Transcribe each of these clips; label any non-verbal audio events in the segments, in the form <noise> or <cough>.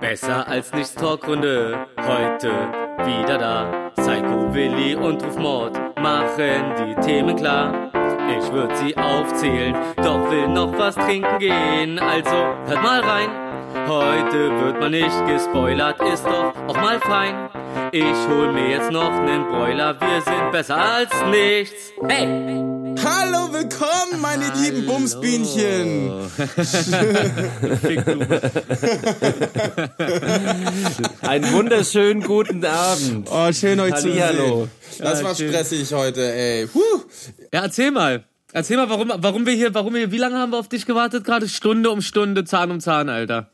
Besser als nichts Talkrunde, heute wieder da. Psycho Willi und Rufmord machen die Themen klar. Ich würd sie aufzählen, doch will noch was trinken gehen, also hört mal rein. Heute wird man nicht gespoilert, ist doch auch mal fein. Ich hol mir jetzt noch nen Broiler, wir sind besser als nichts. Hey! Hallo, willkommen, meine Hallo. lieben Bumsbienchen. Einen wunderschönen guten Abend. Oh, schön euch zu sehen. Das war stressig heute, ey. Puh. Ja, erzähl mal. Erzähl mal, warum, warum wir hier, warum wir, wie lange haben wir auf dich gewartet? Gerade Stunde um Stunde, Zahn um Zahn, Alter.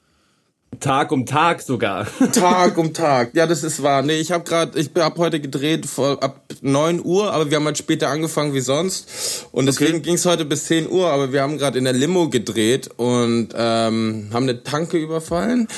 Tag um Tag sogar. <laughs> Tag um Tag. Ja, das ist wahr. Nee, ich habe gerade, ich habe heute gedreht vor, ab 9 Uhr, aber wir haben halt später angefangen wie sonst. Und deswegen okay. ging es heute bis 10 Uhr, aber wir haben gerade in der Limo gedreht und ähm, haben eine Tanke überfallen.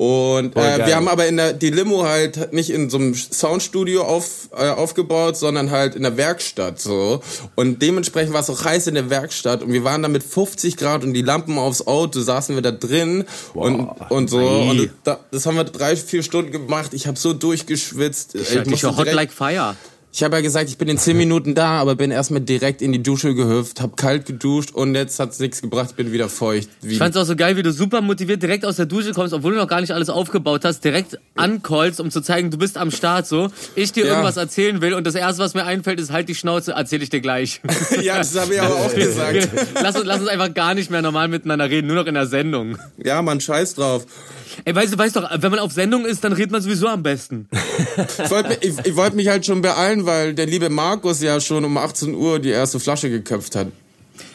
Und äh, wir haben aber in der die Limo halt nicht in so einem Soundstudio auf, äh, aufgebaut, sondern halt in der Werkstatt so. Und dementsprechend war es auch heiß in der Werkstatt und wir waren da mit 50 Grad und die Lampen aufs Auto saßen wir da drin wow. und und so. Und das, das haben wir drei vier Stunden gemacht. Ich habe so durchgeschwitzt. Ich, ich, ich hot like fire. Ich habe ja gesagt, ich bin in zehn <laughs> Minuten da, aber bin erstmal direkt in die Dusche gehüpft, hab kalt geduscht und jetzt hat's nichts gebracht, bin wieder feucht. Wie ich fand's auch so geil, wie du super motiviert direkt aus der Dusche kommst, obwohl du noch gar nicht alles aufgebaut hast, direkt ancallst, um zu zeigen, du bist am Start so. Ich dir ja. irgendwas erzählen will und das erste, was mir einfällt, ist halt die Schnauze, erzähl ich dir gleich. <laughs> ja, das habe ich aber auch <laughs> gesagt. lass, uns, lass uns einfach gar nicht mehr normal miteinander reden, nur noch in der Sendung. Ja, man scheiß drauf. Ey, weißt du, weißt doch, wenn man auf Sendung ist, dann redet man sowieso am besten. ich wollte ich, ich wollt mich halt schon beeilen, weil der liebe Markus ja schon um 18 Uhr die erste Flasche geköpft hat.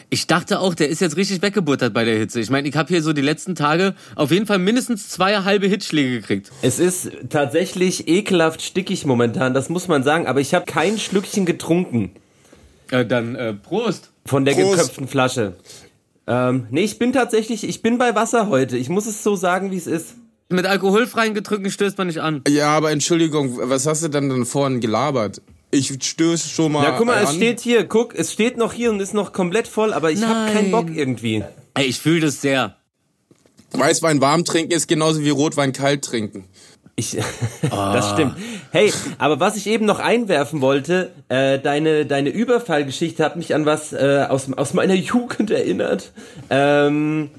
Ich dachte auch, der ist jetzt richtig weggebuttert bei der Hitze. Ich meine, ich habe hier so die letzten Tage auf jeden Fall mindestens zwei halbe Hitschläge gekriegt. Es ist tatsächlich ekelhaft stickig momentan, das muss man sagen, aber ich habe kein Schlückchen getrunken. Äh, dann äh, Prost. Von der Prost. geköpften Flasche. Ähm, nee, ich bin tatsächlich, ich bin bei Wasser heute. Ich muss es so sagen, wie es ist. Mit alkoholfreien Getränken stößt man nicht an. Ja, aber Entschuldigung, was hast du denn dann vorhin gelabert? Ich stöß schon mal. Ja, guck mal, an. es steht hier, guck, es steht noch hier und ist noch komplett voll, aber ich habe keinen Bock irgendwie. Ey, ich fühle das sehr. Weißwein warm trinken ist genauso wie Rotwein kalt trinken. Ich, <laughs> das stimmt. Hey, aber was ich eben noch einwerfen wollte, äh, deine deine Überfallgeschichte hat mich an was äh, aus aus meiner <laughs> Jugend erinnert. Ähm,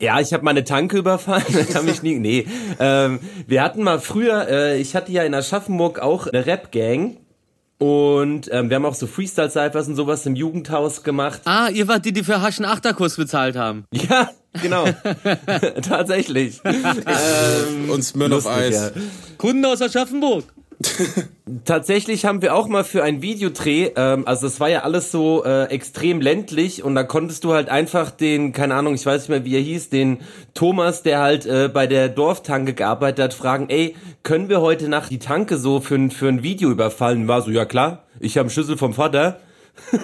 ja, ich habe meine Tanke überfallen, <laughs> kann mich nie. Nee, ähm, wir hatten mal früher, äh, ich hatte ja in Aschaffenburg auch eine Rap-Gang. Und ähm, wir haben auch so Freestyle-Cyphers und sowas im Jugendhaus gemacht. Ah, ihr wart die, die für Haschen Achterkurs bezahlt haben. Ja, genau. <laughs> Tatsächlich. ähm, und Smirnoff Eis. Ja. Kunden aus Aschaffenburg. <laughs> Tatsächlich haben wir auch mal für ein Videodreh, ähm, also das war ja alles so äh, extrem ländlich und da konntest du halt einfach den, keine Ahnung, ich weiß nicht mehr, wie er hieß, den Thomas, der halt äh, bei der Dorftanke gearbeitet hat, fragen, ey, können wir heute Nacht die Tanke so für, für ein Video überfallen? War so, ja klar, ich habe einen Schlüssel vom Vater. <laughs> und,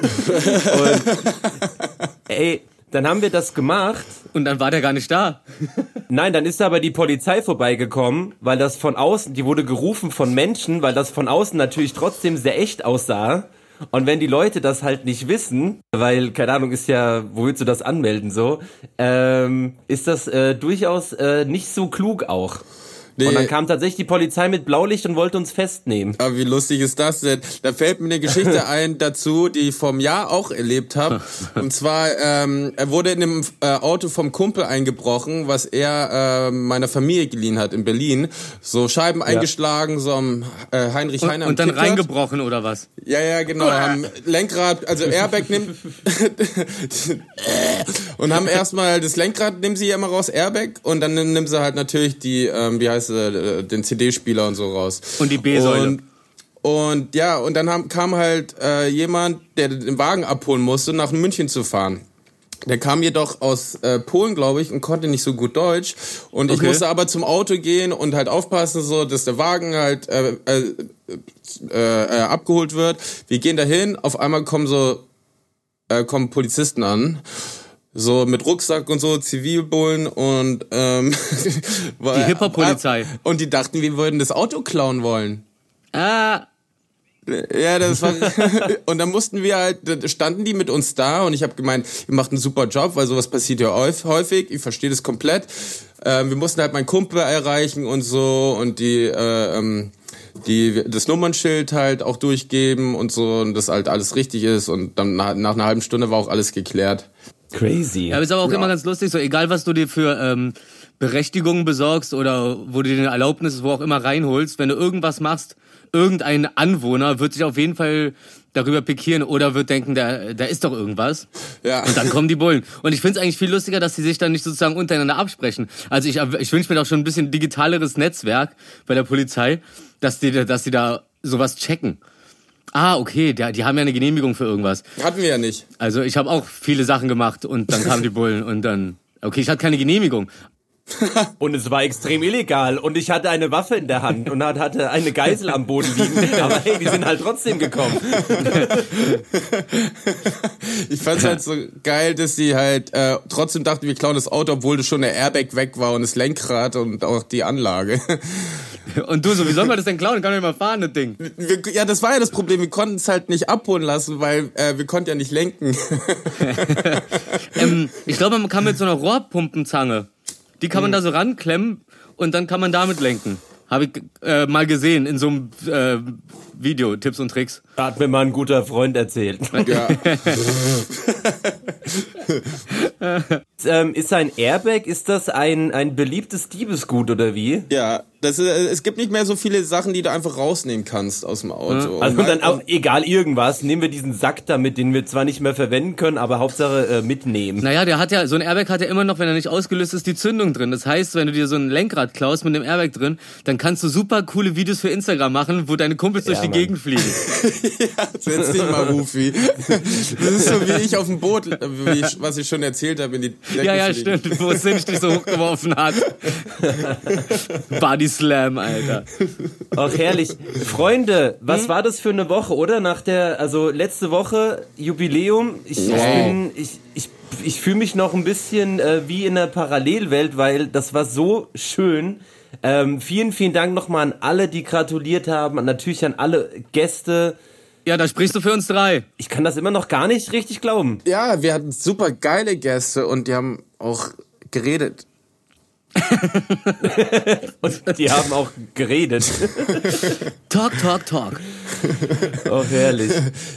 ey, dann haben wir das gemacht. Und dann war der gar nicht da. Nein, dann ist aber die Polizei vorbeigekommen, weil das von außen, die wurde gerufen von Menschen, weil das von außen natürlich trotzdem sehr echt aussah. Und wenn die Leute das halt nicht wissen, weil, keine Ahnung, ist ja, wo willst du das anmelden so, ähm, ist das äh, durchaus äh, nicht so klug auch. Nee. Und dann kam tatsächlich die Polizei mit Blaulicht und wollte uns festnehmen. Aber wie lustig ist das denn? Da fällt mir eine Geschichte <laughs> ein dazu, die ich vom Jahr auch erlebt habe. <laughs> Und zwar, ähm, er wurde in einem äh, Auto vom Kumpel eingebrochen, was er äh, meiner Familie geliehen hat in Berlin. So Scheiben ja. eingeschlagen, so am äh, Heinrich Heiner. Und, und dann Kickert. reingebrochen oder was? Ja, ja, genau. haben Lenkrad, also Airbag nimmt <laughs> und haben erstmal das Lenkrad, nehmen sie ja immer raus, Airbag, und dann nehmen sie halt natürlich die, ähm, wie heißt heißt, äh, den CD-Spieler und so raus. Und die B-Säule. Und, und, ja, und dann haben, kam halt äh, jemand, der den Wagen abholen musste, nach München zu fahren. Der kam jedoch aus äh, Polen, glaube ich, und konnte nicht so gut Deutsch. Und okay. ich musste aber zum Auto gehen und halt aufpassen, so, dass der Wagen halt äh, äh, äh, äh abgeholt wird. Wir gehen dahin, auf einmal kommen so äh, kommen Polizisten an so mit Rucksack und so, Zivilbullen und ähm, <laughs> die Hip-Hop-Polizei. Und die dachten, wir würden das Auto klauen wollen. Ah. Ja, das war <laughs> und dann mussten wir halt, da standen die mit uns da und ich habe gemeint, ihr macht einen super Job, weil sowas passiert ja häufig. Ich verstehe das komplett. Ähm, wir mussten halt meinen Kumpel erreichen und so und die äh, ähm, die das Nummernschild halt auch durchgeben und so und das halt alles richtig ist und dann nach, nach einer halben Stunde war auch alles geklärt. Crazy. Ja, aber ist aber auch ja. immer ganz lustig, so egal was du dir für ähm, Berechtigungen besorgst oder wo du dir eine Erlaubnis, wo auch immer reinholst, wenn du irgendwas machst, irgendein Anwohner wird sich auf jeden Fall darüber pikieren oder wird denken, da, da ist doch irgendwas. Ja. Und dann kommen die Bullen. Und ich finde es eigentlich viel lustiger, dass die sich dann nicht sozusagen untereinander absprechen. Also ich, ich wünsche mir doch schon ein bisschen digitaleres Netzwerk bei der Polizei, dass die, dass die da sowas checken. Ah, okay, die, die haben ja eine Genehmigung für irgendwas. Hatten wir ja nicht. Also ich habe auch viele Sachen gemacht und dann kamen die Bullen und dann, okay, ich hatte keine Genehmigung, <laughs> und es war extrem illegal. Und ich hatte eine Waffe in der Hand und hatte eine Geisel am Boden liegen. Aber hey, die sind halt trotzdem gekommen. ich fand's halt so geil, dass sie halt äh, trotzdem dachten, wir klauen das Auto, obwohl schon der Airbag weg war und das Lenkrad und auch die Anlage. Und du so, wie soll man das denn klauen? Kann doch mal fahren, das Ding. Wir, ja, das war ja das Problem. Wir konnten es halt nicht abholen lassen, weil äh, wir konnten ja nicht lenken. <laughs> ähm, ich glaube, man kann mit so einer Rohrpumpenzange die kann man mhm. da so ranklemmen und dann kann man damit lenken. Habe ich äh, mal gesehen in so einem äh, Video, Tipps und Tricks. Hat mir mal ein guter Freund erzählt. Ja. <laughs> <laughs> ähm, ist ein Airbag, ist das ein, ein beliebtes Diebesgut oder wie? Ja, das, äh, es gibt nicht mehr so viele Sachen, die du einfach rausnehmen kannst aus dem Auto. Also und dann auch, egal irgendwas, nehmen wir diesen Sack damit, den wir zwar nicht mehr verwenden können, aber Hauptsache äh, mitnehmen. Naja, der hat ja, so ein Airbag hat ja immer noch, wenn er nicht ausgelöst ist, die Zündung drin. Das heißt, wenn du dir so ein Lenkrad klaust mit dem Airbag drin, dann kannst du super coole Videos für Instagram machen, wo deine Kumpels ja, durch die. Gegend fliegen. <laughs> ja, setz dich mal, Rufi. Das ist so wie ich auf dem Boot, ich, was ich schon erzählt habe, in die Decke Ja, ja, stimmt, wo Sinch dich so hochgeworfen hat. Body Slam, Alter. Auch herrlich. Freunde, was hm? war das für eine Woche, oder? Nach der, also letzte Woche Jubiläum. Ich, wow. ich bin, ich, ich, ich fühle mich noch ein bisschen äh, wie in einer Parallelwelt, weil das war so schön. Ähm, vielen, vielen Dank nochmal an alle, die gratuliert haben, und natürlich an alle Gäste. Ja, da sprichst du für uns drei. Ich kann das immer noch gar nicht richtig glauben. Ja, wir hatten super geile Gäste und die haben auch geredet. <laughs> und die haben auch geredet. <laughs> talk, talk, talk. Oh, herrlich.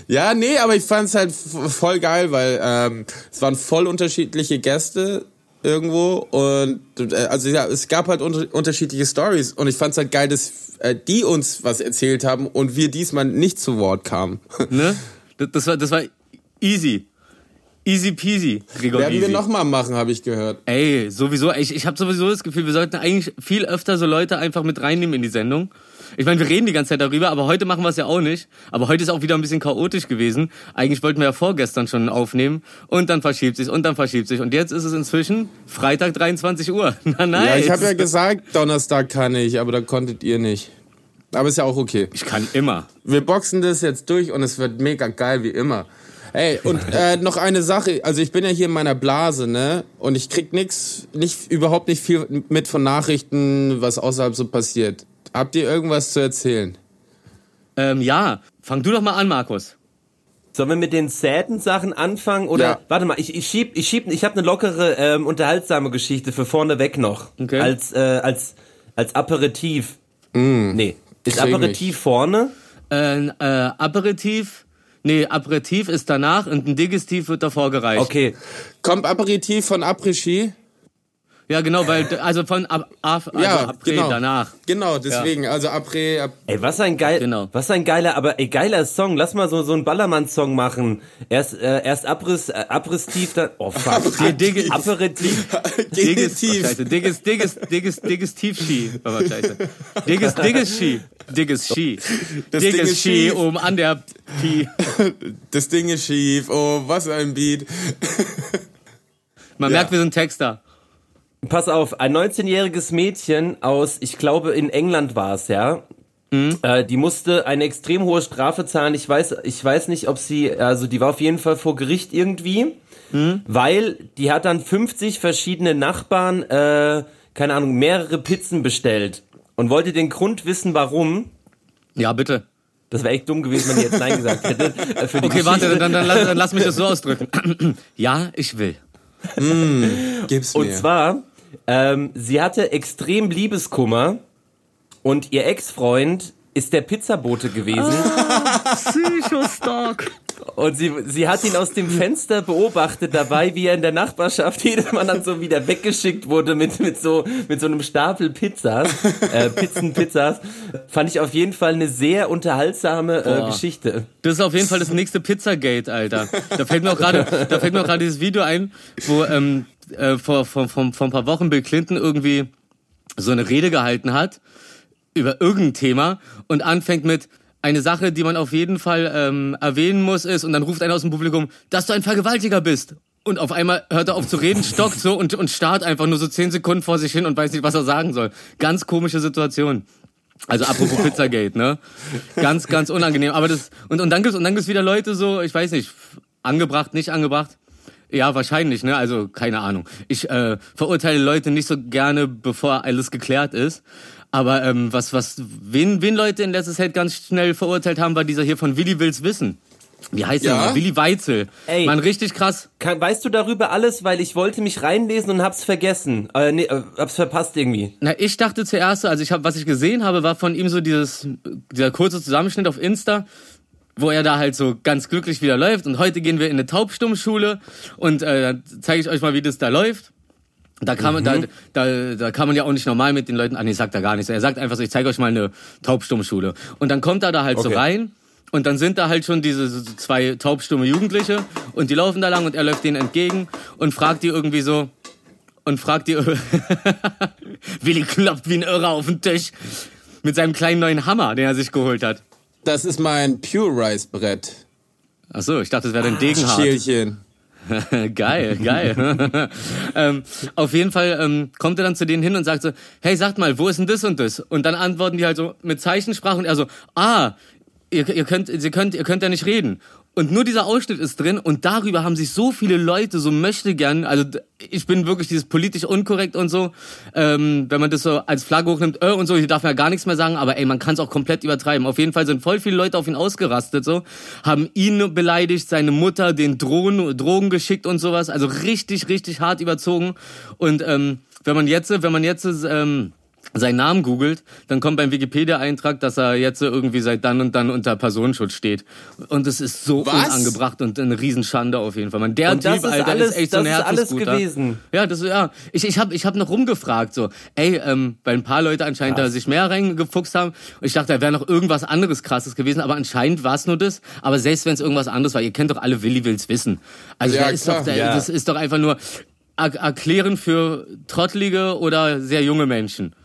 Ja, nee, aber ich fand es halt voll geil, weil ähm, es waren voll unterschiedliche Gäste irgendwo und äh, also ja, es gab halt unter unterschiedliche Stories und ich fand es halt geil, dass äh, die uns was erzählt haben und wir diesmal nicht zu Wort kamen. <laughs> Ne? Das war das war easy. Easy peasy, Gregor Werden easy. wir nochmal machen, habe ich gehört. Ey, sowieso. Ich, ich habe sowieso das Gefühl, wir sollten eigentlich viel öfter so Leute einfach mit reinnehmen in die Sendung. Ich meine, wir reden die ganze Zeit darüber, aber heute machen wir es ja auch nicht. Aber heute ist auch wieder ein bisschen chaotisch gewesen. Eigentlich wollten wir ja vorgestern schon aufnehmen und dann verschiebt sich und dann verschiebt sich. Und jetzt ist es inzwischen Freitag 23 Uhr. <laughs> Na nice. Ja, ich habe ja gesagt, Donnerstag kann ich, aber da konntet ihr nicht. Aber ist ja auch okay. Ich kann immer. Wir boxen das jetzt durch und es wird mega geil wie immer. Ey, und äh, noch eine Sache, also ich bin ja hier in meiner Blase, ne? Und ich krieg nix, nicht, überhaupt nicht viel mit von Nachrichten, was außerhalb so passiert. Habt ihr irgendwas zu erzählen? Ähm, ja. Fang du doch mal an, Markus. Sollen wir mit den säten Sachen anfangen? Oder ja. warte mal, ich, ich schieb, ich schieb, ich habe eine lockere, ähm, unterhaltsame Geschichte für vorneweg noch. Okay. Als, äh, als, als Aperitif. Mm, nee. Ist Aperitif vorne? Äh, äh, Aperitif Nee, Aperitif ist danach und ein Digestiv wird davor gereicht. Okay. Kommt Aperitif von Après-Ski? Ja, genau, weil, also von ab, ab also ja, Après genau. danach. Genau, deswegen, ja. also Après. Ab ey, was ein geil, genau. was ein geiler, aber ey, geiler Song. Lass mal so, so einen Ballermann-Song machen. Erst, äh, erst Abriss, äh, Abriss-Tief, dann, oh fuck. Aperitif. Aperitif. <laughs> Digges, oh, scheiße. Digges, Digges, Digges, Digges Tiefski. Aber oh, scheiße. Digges, Digges Ski. Digges Ski. Das Digges Ding ist Ski schief. oben an der Pi. <laughs> Das Ding ist schief. Oh, was ein Beat. Man ja. merkt, wir sind Texter. Pass auf, ein 19-jähriges Mädchen aus, ich glaube in England war es, ja. Mhm. Äh, die musste eine extrem hohe Strafe zahlen. Ich weiß, ich weiß nicht, ob sie, also die war auf jeden Fall vor Gericht irgendwie, mhm. weil die hat dann 50 verschiedene Nachbarn, äh, keine Ahnung, mehrere Pizzen bestellt und wollte den Grund wissen, warum. Ja, bitte. Das wäre echt dumm gewesen, wenn ich jetzt Nein gesagt hätte. Äh, okay, Geschichte. warte, dann, dann, lass, dann lass mich das so ausdrücken. <clears throat> ja, ich will. Mm, gib's mir. Und zwar, ähm, sie hatte extrem Liebeskummer und ihr Ex-Freund ist der Pizzabote gewesen. Ah, <laughs> Psycho-Stock. Und sie, sie hat ihn aus dem Fenster beobachtet dabei, wie er in der Nachbarschaft <laughs> jedes Mal dann so wieder weggeschickt wurde mit, mit so, mit so einem Stapel Pizzas, äh, Pizzen, Pizzas. Fand ich auf jeden Fall eine sehr unterhaltsame äh, Geschichte. Das ist auf jeden Fall das nächste Pizzagate, Alter. Da fällt mir auch gerade, da fällt mir auch gerade dieses Video ein, wo, ähm, äh, vor, vor, vor, vor ein paar Wochen Bill Clinton irgendwie so eine Rede gehalten hat über irgendein Thema und anfängt mit, eine Sache, die man auf jeden Fall ähm, erwähnen muss, ist, und dann ruft einer aus dem Publikum, dass du ein Vergewaltiger bist. Und auf einmal hört er auf zu reden, stockt so und, und starrt einfach nur so zehn Sekunden vor sich hin und weiß nicht, was er sagen soll. Ganz komische Situation. Also apropos Pizzagate, ne? Ganz, ganz unangenehm. Aber das, und, und dann gibt's, und dann gibt's wieder Leute so, ich weiß nicht, angebracht, nicht angebracht. Ja, wahrscheinlich, ne? Also, keine Ahnung. Ich äh, verurteile Leute nicht so gerne, bevor alles geklärt ist. Aber ähm, was, was, wen, wen Leute in letzter Zeit ganz schnell verurteilt haben, war dieser hier von Willi Wills Wissen. Wie heißt ja? der? Willi Weitzel. Ey, Mann, richtig krass. Kann, weißt du darüber alles, weil ich wollte mich reinlesen und hab's vergessen. Äh, nee, äh, hab's verpasst irgendwie. Na, ich dachte zuerst, also ich hab, was ich gesehen habe, war von ihm so dieses, dieser kurze Zusammenschnitt auf Insta wo er da halt so ganz glücklich wieder läuft und heute gehen wir in eine Taubstummschule und äh, zeige ich euch mal, wie das da läuft. Da kann man, mhm. da, da, da kann man ja auch nicht normal mit den Leuten, ah nee, sagt er gar nicht. Er sagt einfach so, ich zeige euch mal eine Taubstummschule. Und dann kommt er da halt okay. so rein und dann sind da halt schon diese zwei taubstumme Jugendliche und die laufen da lang und er läuft denen entgegen und fragt die irgendwie so und fragt die <laughs> Willi kloppt wie ein Irrer auf den Tisch mit seinem kleinen neuen Hammer, den er sich geholt hat. Das ist mein Pure Rice Brett. Ach so, ich dachte, das wäre dein Degenhardt. Schälchen. <laughs> geil, geil. <laughs> ähm, auf jeden Fall ähm, kommt er dann zu denen hin und sagt so, hey, sagt mal, wo ist denn das und das? Und dann antworten die halt so mit Zeichensprache und er so, ah, ihr, ihr könnt, ihr könnt, ihr könnt ja nicht reden. Und nur dieser Ausschnitt ist drin und darüber haben sich so viele Leute so möchte gern, also ich bin wirklich dieses politisch unkorrekt und so, ähm, wenn man das so als Flagge hochnimmt, äh, und so, hier darf man ja gar nichts mehr sagen, aber ey, man kann es auch komplett übertreiben. Auf jeden Fall sind voll viele Leute auf ihn ausgerastet, so, haben ihn beleidigt, seine Mutter, den Drogen, Drogen geschickt und sowas, also richtig, richtig hart überzogen. Und ähm, wenn man jetzt, wenn man jetzt ähm, seinen Namen googelt, dann kommt beim Wikipedia-Eintrag, dass er jetzt irgendwie seit dann und dann unter Personenschutz steht. Und es ist so Was? unangebracht und eine Riesenschande auf jeden Fall. Man, der und Typ, ist Alter, alles, ist echt so ein Herzensguter. alles gewesen. Ja, das ja. Ich, ich habe ich hab noch rumgefragt, so, ey, ähm, weil ein paar Leute anscheinend Krass. da sich mehr reingefuchst haben. Und ich dachte, da wäre noch irgendwas anderes krasses gewesen, aber anscheinend war es nur das. Aber selbst wenn es irgendwas anderes war, ihr kennt doch alle Willi Wills wissen. Also ja, ist doch, der, ja. das ist doch einfach nur erklären für trottelige oder sehr junge Menschen.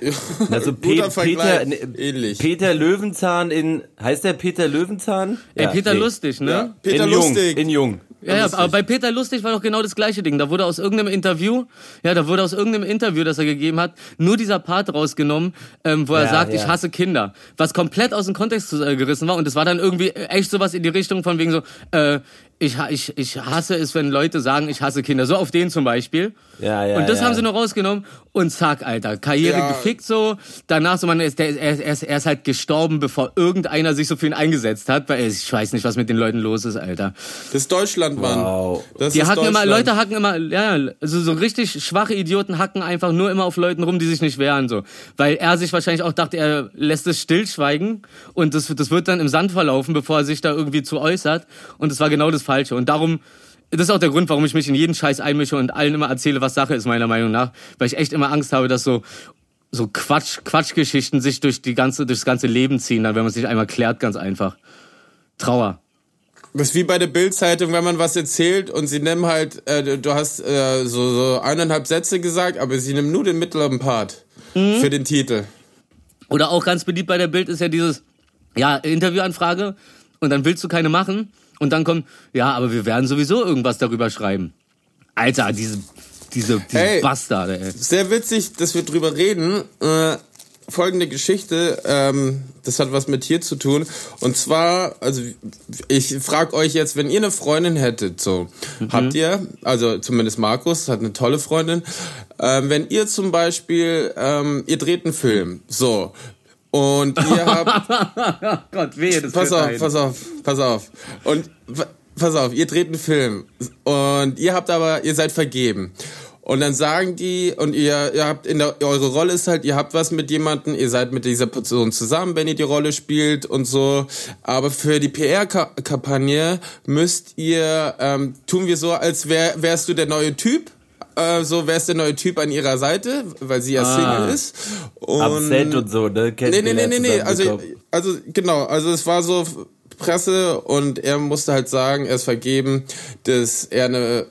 <laughs> Also Pe Peter, ne, ähnlich. Peter Löwenzahn in, heißt der Peter Löwenzahn? Ja, Ey, Peter nee. Lustig, ne? Ja, Peter in Lustig. Jung, in Jung. Ja, ja, aber bei Peter Lustig war doch genau das gleiche Ding. Da wurde aus irgendeinem Interview, ja, da wurde aus irgendeinem Interview, das er gegeben hat, nur dieser Part rausgenommen, ähm, wo er ja, sagt, ja. ich hasse Kinder. Was komplett aus dem Kontext äh, gerissen war. Und das war dann irgendwie echt sowas in die Richtung von wegen so, äh, ich, ich, ich hasse es, wenn Leute sagen, ich hasse Kinder. So auf den zum Beispiel. Ja, ja, und das ja. haben sie noch rausgenommen und zack, Alter, Karriere ja. gefickt so. Danach so, man ist, der, er, er, ist, er ist halt gestorben, bevor irgendeiner sich so für ihn eingesetzt hat, weil ich weiß nicht, was mit den Leuten los ist, Alter. Das ist Deutschland, Mann. Wow. Das Die hacken immer, Leute hacken immer, ja, also so richtig schwache Idioten hacken einfach nur immer auf Leuten rum, die sich nicht wehren, so. Weil er sich wahrscheinlich auch dachte, er lässt es stillschweigen und das, das wird dann im Sand verlaufen, bevor er sich da irgendwie zu äußert. Und das war genau das Falsche. Und darum, das ist auch der Grund, warum ich mich in jeden Scheiß einmische und allen immer erzähle, was Sache ist, meiner Meinung nach. Weil ich echt immer Angst habe, dass so, so Quatsch, Quatschgeschichten sich durch die ganze, durchs ganze Leben ziehen, dann, wenn man sich einmal klärt, ganz einfach. Trauer. Das ist wie bei der Bildzeitung, wenn man was erzählt und sie nehmen halt, äh, du hast äh, so, so eineinhalb Sätze gesagt, aber sie nehmen nur den mittleren Part mhm. für den Titel. Oder auch ganz beliebt bei der Bild ist ja dieses, ja, Interviewanfrage und dann willst du keine machen und dann kommt, ja, aber wir werden sowieso irgendwas darüber schreiben. Alter, diese, diese, diese hey, Bastarde, ey. Sehr witzig, dass wir drüber reden. Äh, folgende Geschichte, ähm, das hat was mit hier zu tun. Und zwar, also ich frage euch jetzt, wenn ihr eine Freundin hättet, so, mhm. habt ihr, also zumindest Markus hat eine tolle Freundin, ähm, wenn ihr zum Beispiel, ähm, ihr dreht einen Film, so, Und ihr <laughs> habt. Gott, wehe, das pass auf, ein. pass auf, pass auf. Und pass auf, ihr dreht einen Film. Und ihr habt aber, ihr seid vergeben. Und dann sagen die, und ihr, ihr habt in der, eure Rolle ist halt, ihr habt was mit jemandem, ihr seid mit dieser Person zusammen, wenn ihr die Rolle spielt und so. Aber für die PR-Kampagne müsst ihr, ähm, tun wir so, als wär, wärst du der neue Typ. Äh, so wärst der neue Typ an ihrer Seite, weil sie ja Ah. Single ist. Und Upset und so, ne? Kennt Nee, nee, nee, nee, nee. Also, also, genau. Also, es war so Presse und er musste halt sagen, er ist vergeben, dass er eine,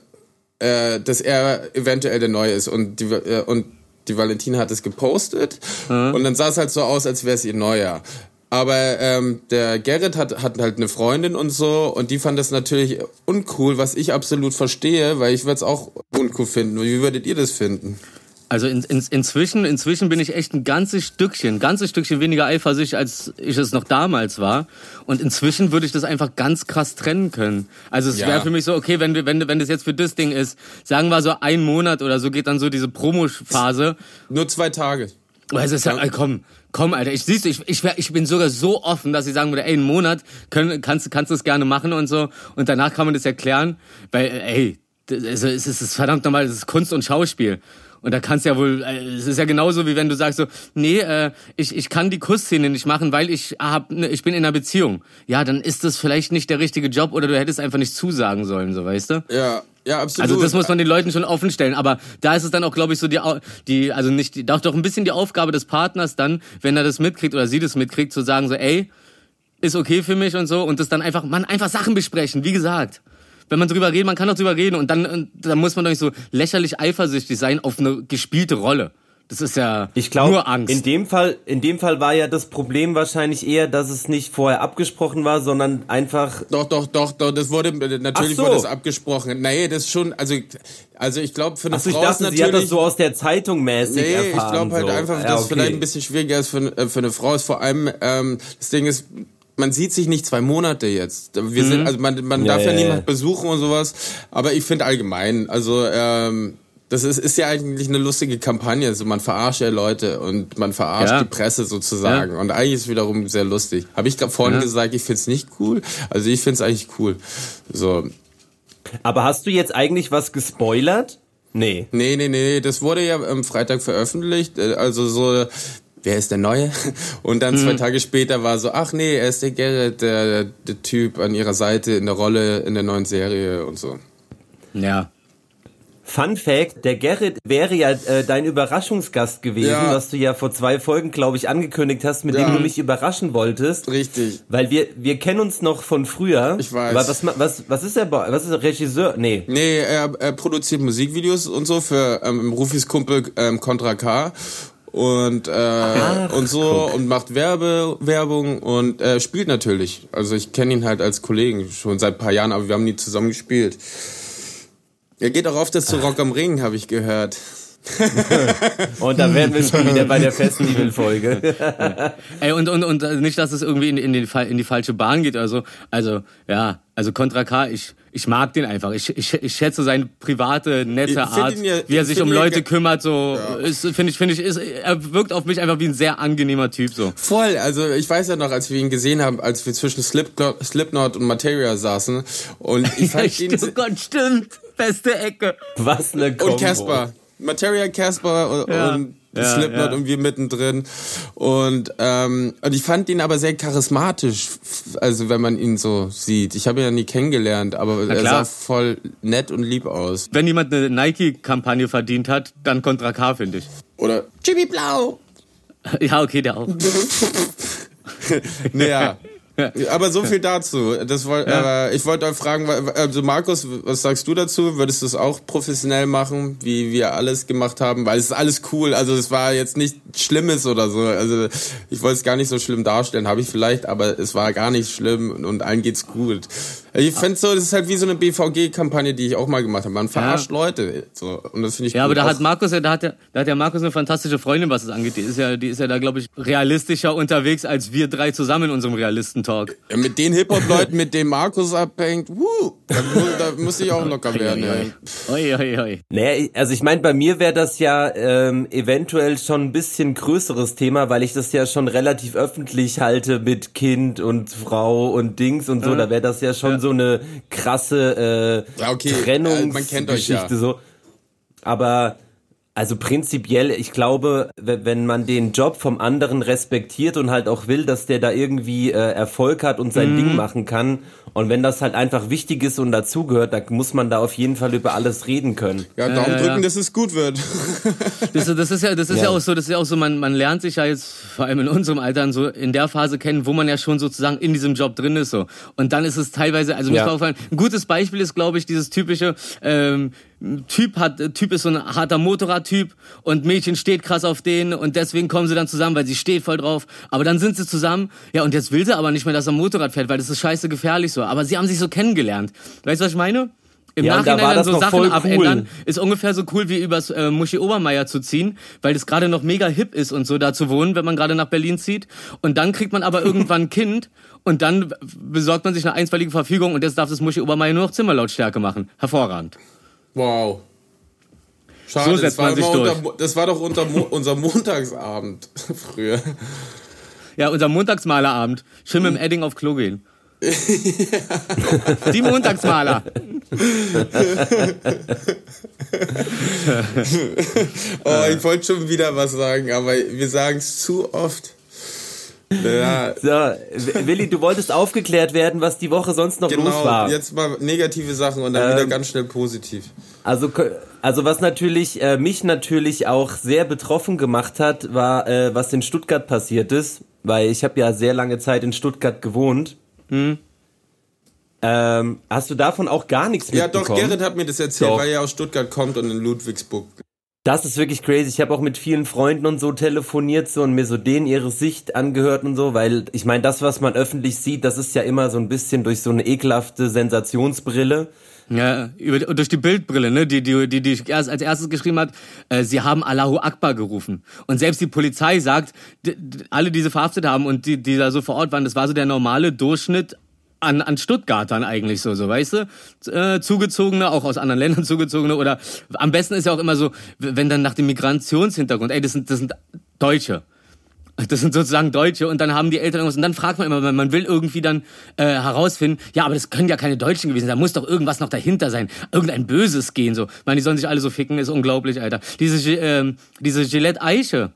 äh, dass er eventuell der Neue ist und die, äh, und die Valentina hat es gepostet und dann sah es halt so aus, als wäre es ihr Neuer. Aber ähm, der Gerrit hat, hat halt eine Freundin und so und die fand das natürlich uncool, was ich absolut verstehe, weil ich würde es auch uncool finden. Wie würdet ihr das finden? Also in, in, inzwischen, inzwischen bin ich echt ein ganzes Stückchen, ganzes Stückchen weniger eifersüchtig, als ich es noch damals war. Und inzwischen würde ich das einfach ganz krass trennen können. Also es Ja. wäre für mich so, okay, wenn, wir- wenn, wenn das jetzt für das Ding ist, sagen wir so ein Monat oder so, geht dann so diese Promo-Phase. Nur zwei Tage. Aber es ist ja, komm, komm, Alter, ich siehst du, ich, ich, ich bin sogar so offen, dass ich sagen würde, ey, einen Monat können, kannst, kannst du es gerne machen und so. Und danach kann man das erklären, weil, ey, also, es ist, es ist verdammt normal, das ist Kunst und Schauspiel. Und da kannst ja wohl, äh, es ist ja genauso wie wenn du sagst so, nee, äh, ich, ich kann die Kussszene nicht machen, weil ich hab, ne, ich bin in einer Beziehung. Ja, dann ist das vielleicht nicht der richtige Job oder du hättest einfach nicht zusagen sollen, so weißt du? Ja, ja, absolut. Also das muss man den Leuten schon offen stellen. Aber da ist es dann auch, glaube ich, so die, die also nicht, die, doch, doch ein bisschen die Aufgabe des Partners dann, wenn er das mitkriegt oder sie das mitkriegt, zu sagen so, ey, ist okay für mich und so und das dann einfach, man einfach Sachen besprechen, wie gesagt. Wenn man drüber redet, man kann doch drüber reden und dann, und dann muss man doch nicht so lächerlich eifersüchtig sein auf eine gespielte Rolle. Das ist ja Ich glaube, nur Angst. in dem Fall, in dem Fall war ja das Problem wahrscheinlich eher, dass es nicht vorher abgesprochen war, sondern einfach Doch, doch, doch, doch, das wurde, natürlich Ach so. wurde das abgesprochen. Nee, das ist schon, also, also ich glaube, für eine Achso, ich Frau ist dachte, sie hat das natürlich, so aus der Zeitung mäßig nee, ich erfahren. glaube halt so. einfach, ja, dass okay. vielleicht ein bisschen schwieriger ist für, äh, für eine Frau ist. Vor allem, ähm, das Ding ist, man sieht sich nicht zwei Monate jetzt. Wir sind, also man, man Mhm. Ja, darf ja, ja, ja. niemand besuchen und sowas. Aber ich finde allgemein, also, ähm, das ist, ist ja eigentlich eine lustige Kampagne. Also man verarscht ja Leute und man verarscht Ja. die Presse sozusagen. Und eigentlich ist es wiederum sehr lustig. Habe ich gerade vorhin Ja. gesagt, ich find's nicht cool. Also ich find's eigentlich cool. So, Aber hast du jetzt eigentlich was gespoilert? Nee. Nee, nee, nee, das wurde ja am Freitag veröffentlicht. äh, Also so, wer ist der Neue? <laughs> Und dann zwei Tage später war so, ach nee, er ist der Gerrit, der, der Typ an ihrer Seite in der Rolle in der neuen Serie und so. ja. Fun Fact, der Gerrit wäre ja äh, dein Überraschungsgast gewesen, Ja. was du ja vor zwei Folgen, glaube ich, angekündigt hast, mit Ja. dem du mich überraschen wolltest. Richtig. Weil wir, wir kennen uns noch von früher. Ich weiß. Aber was, was, was ist Bo- was ist der Regisseur? Nee. Nee, er, er produziert Musikvideos und so für ähm, Rufis Kumpel ähm, Contra K. Und, äh, und so und macht Werbe, Werbung und äh, spielt natürlich. Also ich kenne ihn halt als Kollegen schon seit ein paar Jahren, aber wir haben nie zusammen gespielt. Er geht auch oft das zu Rock am Ring, habe ich gehört. <laughs> Und da wären wir schon wieder bei der Festival-Folge. <laughs> Ey, und, und, und nicht, dass es irgendwie in, in, den, in die falsche Bahn geht oder so. Also, ja, also Contra K, ich, ich mag den einfach. Ich, ich, ich schätze seine private, nette Ich Art, ja- wie er ich sich um ja Leute kümmert, so, ist, finde ich, finde ich, ist, er wirkt auf mich einfach wie ein sehr angenehmer Typ, so. Voll, also ich weiß ja noch, als wir ihn gesehen haben, als wir zwischen Slipknot, Slipknot und Materia saßen und ich <laughs> fand ihn oh Gott, stimmt. Beste Ecke. Was eine Kombo. und Casper, Materia, Casper und, Ja. Slipknot ja. wir mittendrin und ähm, und ich fand ihn aber sehr charismatisch, also wenn man ihn so sieht. Ich habe ihn ja nie kennengelernt, aber er sah voll nett und lieb aus. Wenn jemand eine Nike-Kampagne verdient hat, dann Contra K, finde ich. Oder Jimmy Blau. <laughs> Ja, okay, der auch. <laughs> Naja. Aber so viel dazu. Das woll, aber ich wollte euch fragen, also Markus, was sagst du dazu? Würdest du es auch professionell machen, wie wir alles gemacht haben? Weil es ist alles cool. Also es war jetzt nicht Schlimmes oder so. Also ich wollte es gar nicht so schlimm darstellen, habe ich vielleicht, aber es war gar nicht schlimm und, und allen geht's gut. Ich fände so, das ist halt wie so eine BVG-Kampagne, die ich auch mal gemacht habe. Man verarscht Leute. So. Und das finde ich Ja, aber da hat Markus ja, da hat ja, da hat ja Markus eine fantastische Freundin, was es angeht. Die ist ja, die ist ja da, glaube ich, realistischer unterwegs als wir drei zusammen in unserem Realisten guten Talk. Ja, mit den Hip-Hop-Leuten, mit denen Markus abhängt, wuh, da, da muss ich auch locker werden. Oi, oi, oi. Naja, also ich meine, bei mir wäre das ja ähm, eventuell schon ein bisschen größeres Thema, weil ich das ja schon relativ öffentlich halte mit Kind und Frau und Dings und so. Ja. Da wäre das ja schon Ja. so eine krasse äh, Ja, okay, äh, Trennungsgeschichte man kennt euch ja. so. Aber also prinzipiell, ich glaube, we- wenn man den Job vom anderen respektiert und halt auch will, dass der da irgendwie äh, Erfolg hat und Mhm. sein Ding machen kann und wenn das halt einfach wichtig ist und dazugehört, da muss man da auf jeden Fall über alles reden können. Ja, Daumen ja, drücken, ja. dass es gut wird. <laughs> Das, das ist ja, das ist ja. Ja. auch so, das ist ja auch so, man, man lernt sich ja jetzt, vor allem in unserem Alter, so in der Phase kennen, wo man ja schon sozusagen in diesem Job drin ist, so. Und dann ist es teilweise, also mir Ja. ist aufgefallen, ein gutes Beispiel ist, glaube ich, dieses typische, ähm, Typ hat, Typ ist so ein harter Motorradtyp und Mädchen steht krass auf den und deswegen kommen sie dann zusammen, weil sie steht voll drauf. Aber dann sind sie zusammen, ja, und jetzt will sie aber nicht mehr, dass er Motorrad fährt, weil das ist scheiße gefährlich so. Aber sie haben sich so kennengelernt. Weißt du, was ich meine? Im Ja, da Nachhinein war dann so Sachen cool. abändern, ist ungefähr so cool wie übers äh, Muschi Obermeier zu ziehen, weil das gerade noch mega hip ist und so da zu wohnen, wenn man gerade nach Berlin zieht. Und dann kriegt man aber <laughs> irgendwann ein Kind und dann besorgt man sich eine einstweilige Verfügung und jetzt darf das Muschi Obermeier nur noch Zimmerlautstärke machen. Hervorragend. Wow. Schade, So setzt das, war man sich durch. unter, das war doch unter unser Montagsabend <laughs> früher. Ja, unser Montagsmalerabend. Schön mit dem Edding auf Klo gehen. Die Montagsmaler. <laughs> Oh, ich wollte schon wieder was sagen, aber wir sagen es zu oft. Ja, So, Willi, du wolltest aufgeklärt werden, was die Woche sonst noch los genau. war. Jetzt mal negative Sachen und dann wieder Ähm, ganz schnell positiv. Also, also was natürlich äh, mich natürlich auch sehr betroffen gemacht hat, war, äh, was in Stuttgart passiert ist, weil ich habe ja sehr lange Zeit in Stuttgart gewohnt. Hm. Ähm, hast du davon auch gar nichts Ja, doch, mitbekommen? Gerrit hat mir das erzählt, Doch. weil er aus Stuttgart kommt und in Ludwigsburg. Das ist wirklich crazy. Ich habe auch mit vielen Freunden und so telefoniert so und mir so denen ihre Sicht angehört und so, weil ich meine, das, was man öffentlich sieht, das ist ja immer so ein bisschen durch so eine ekelhafte Sensationsbrille. Ja, über, durch die Bildbrille, ne, die, die, die, die als erstes geschrieben hat, äh, sie haben Allahu Akbar gerufen. Und selbst die Polizei sagt, alle, die sie verhaftet haben und die, die da so vor Ort waren, das war so der normale Durchschnitt an, an Stuttgartern eigentlich so, so, weißt du? Äh, zugezogene, auch aus anderen Ländern <laughs> zugezogene oder am besten ist ja auch immer so, wenn dann nach dem Migrationshintergrund, ey, das sind, das sind Deutsche. Das sind sozusagen Deutsche und dann haben die Eltern irgendwas und dann fragt man immer, man- will irgendwie dann äh, herausfinden, ja, aber das können ja keine Deutschen gewesen sein, da muss doch irgendwas noch dahinter sein, irgendein Böses gehen so. Ich meine, die sollen sich alle so ficken, ist unglaublich, Alter. Diese ähm, diese Gillette Eiche,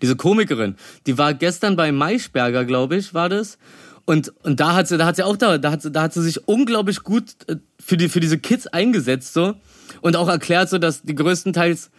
diese Komikerin, die war gestern bei Maischberger, glaube ich, war das. Und, und da hat sie, da hat sie auch da, da hat sie, da hat sie sich unglaublich gut äh, für die, für diese Kids eingesetzt, so. Und auch erklärt so, dass die größtenteils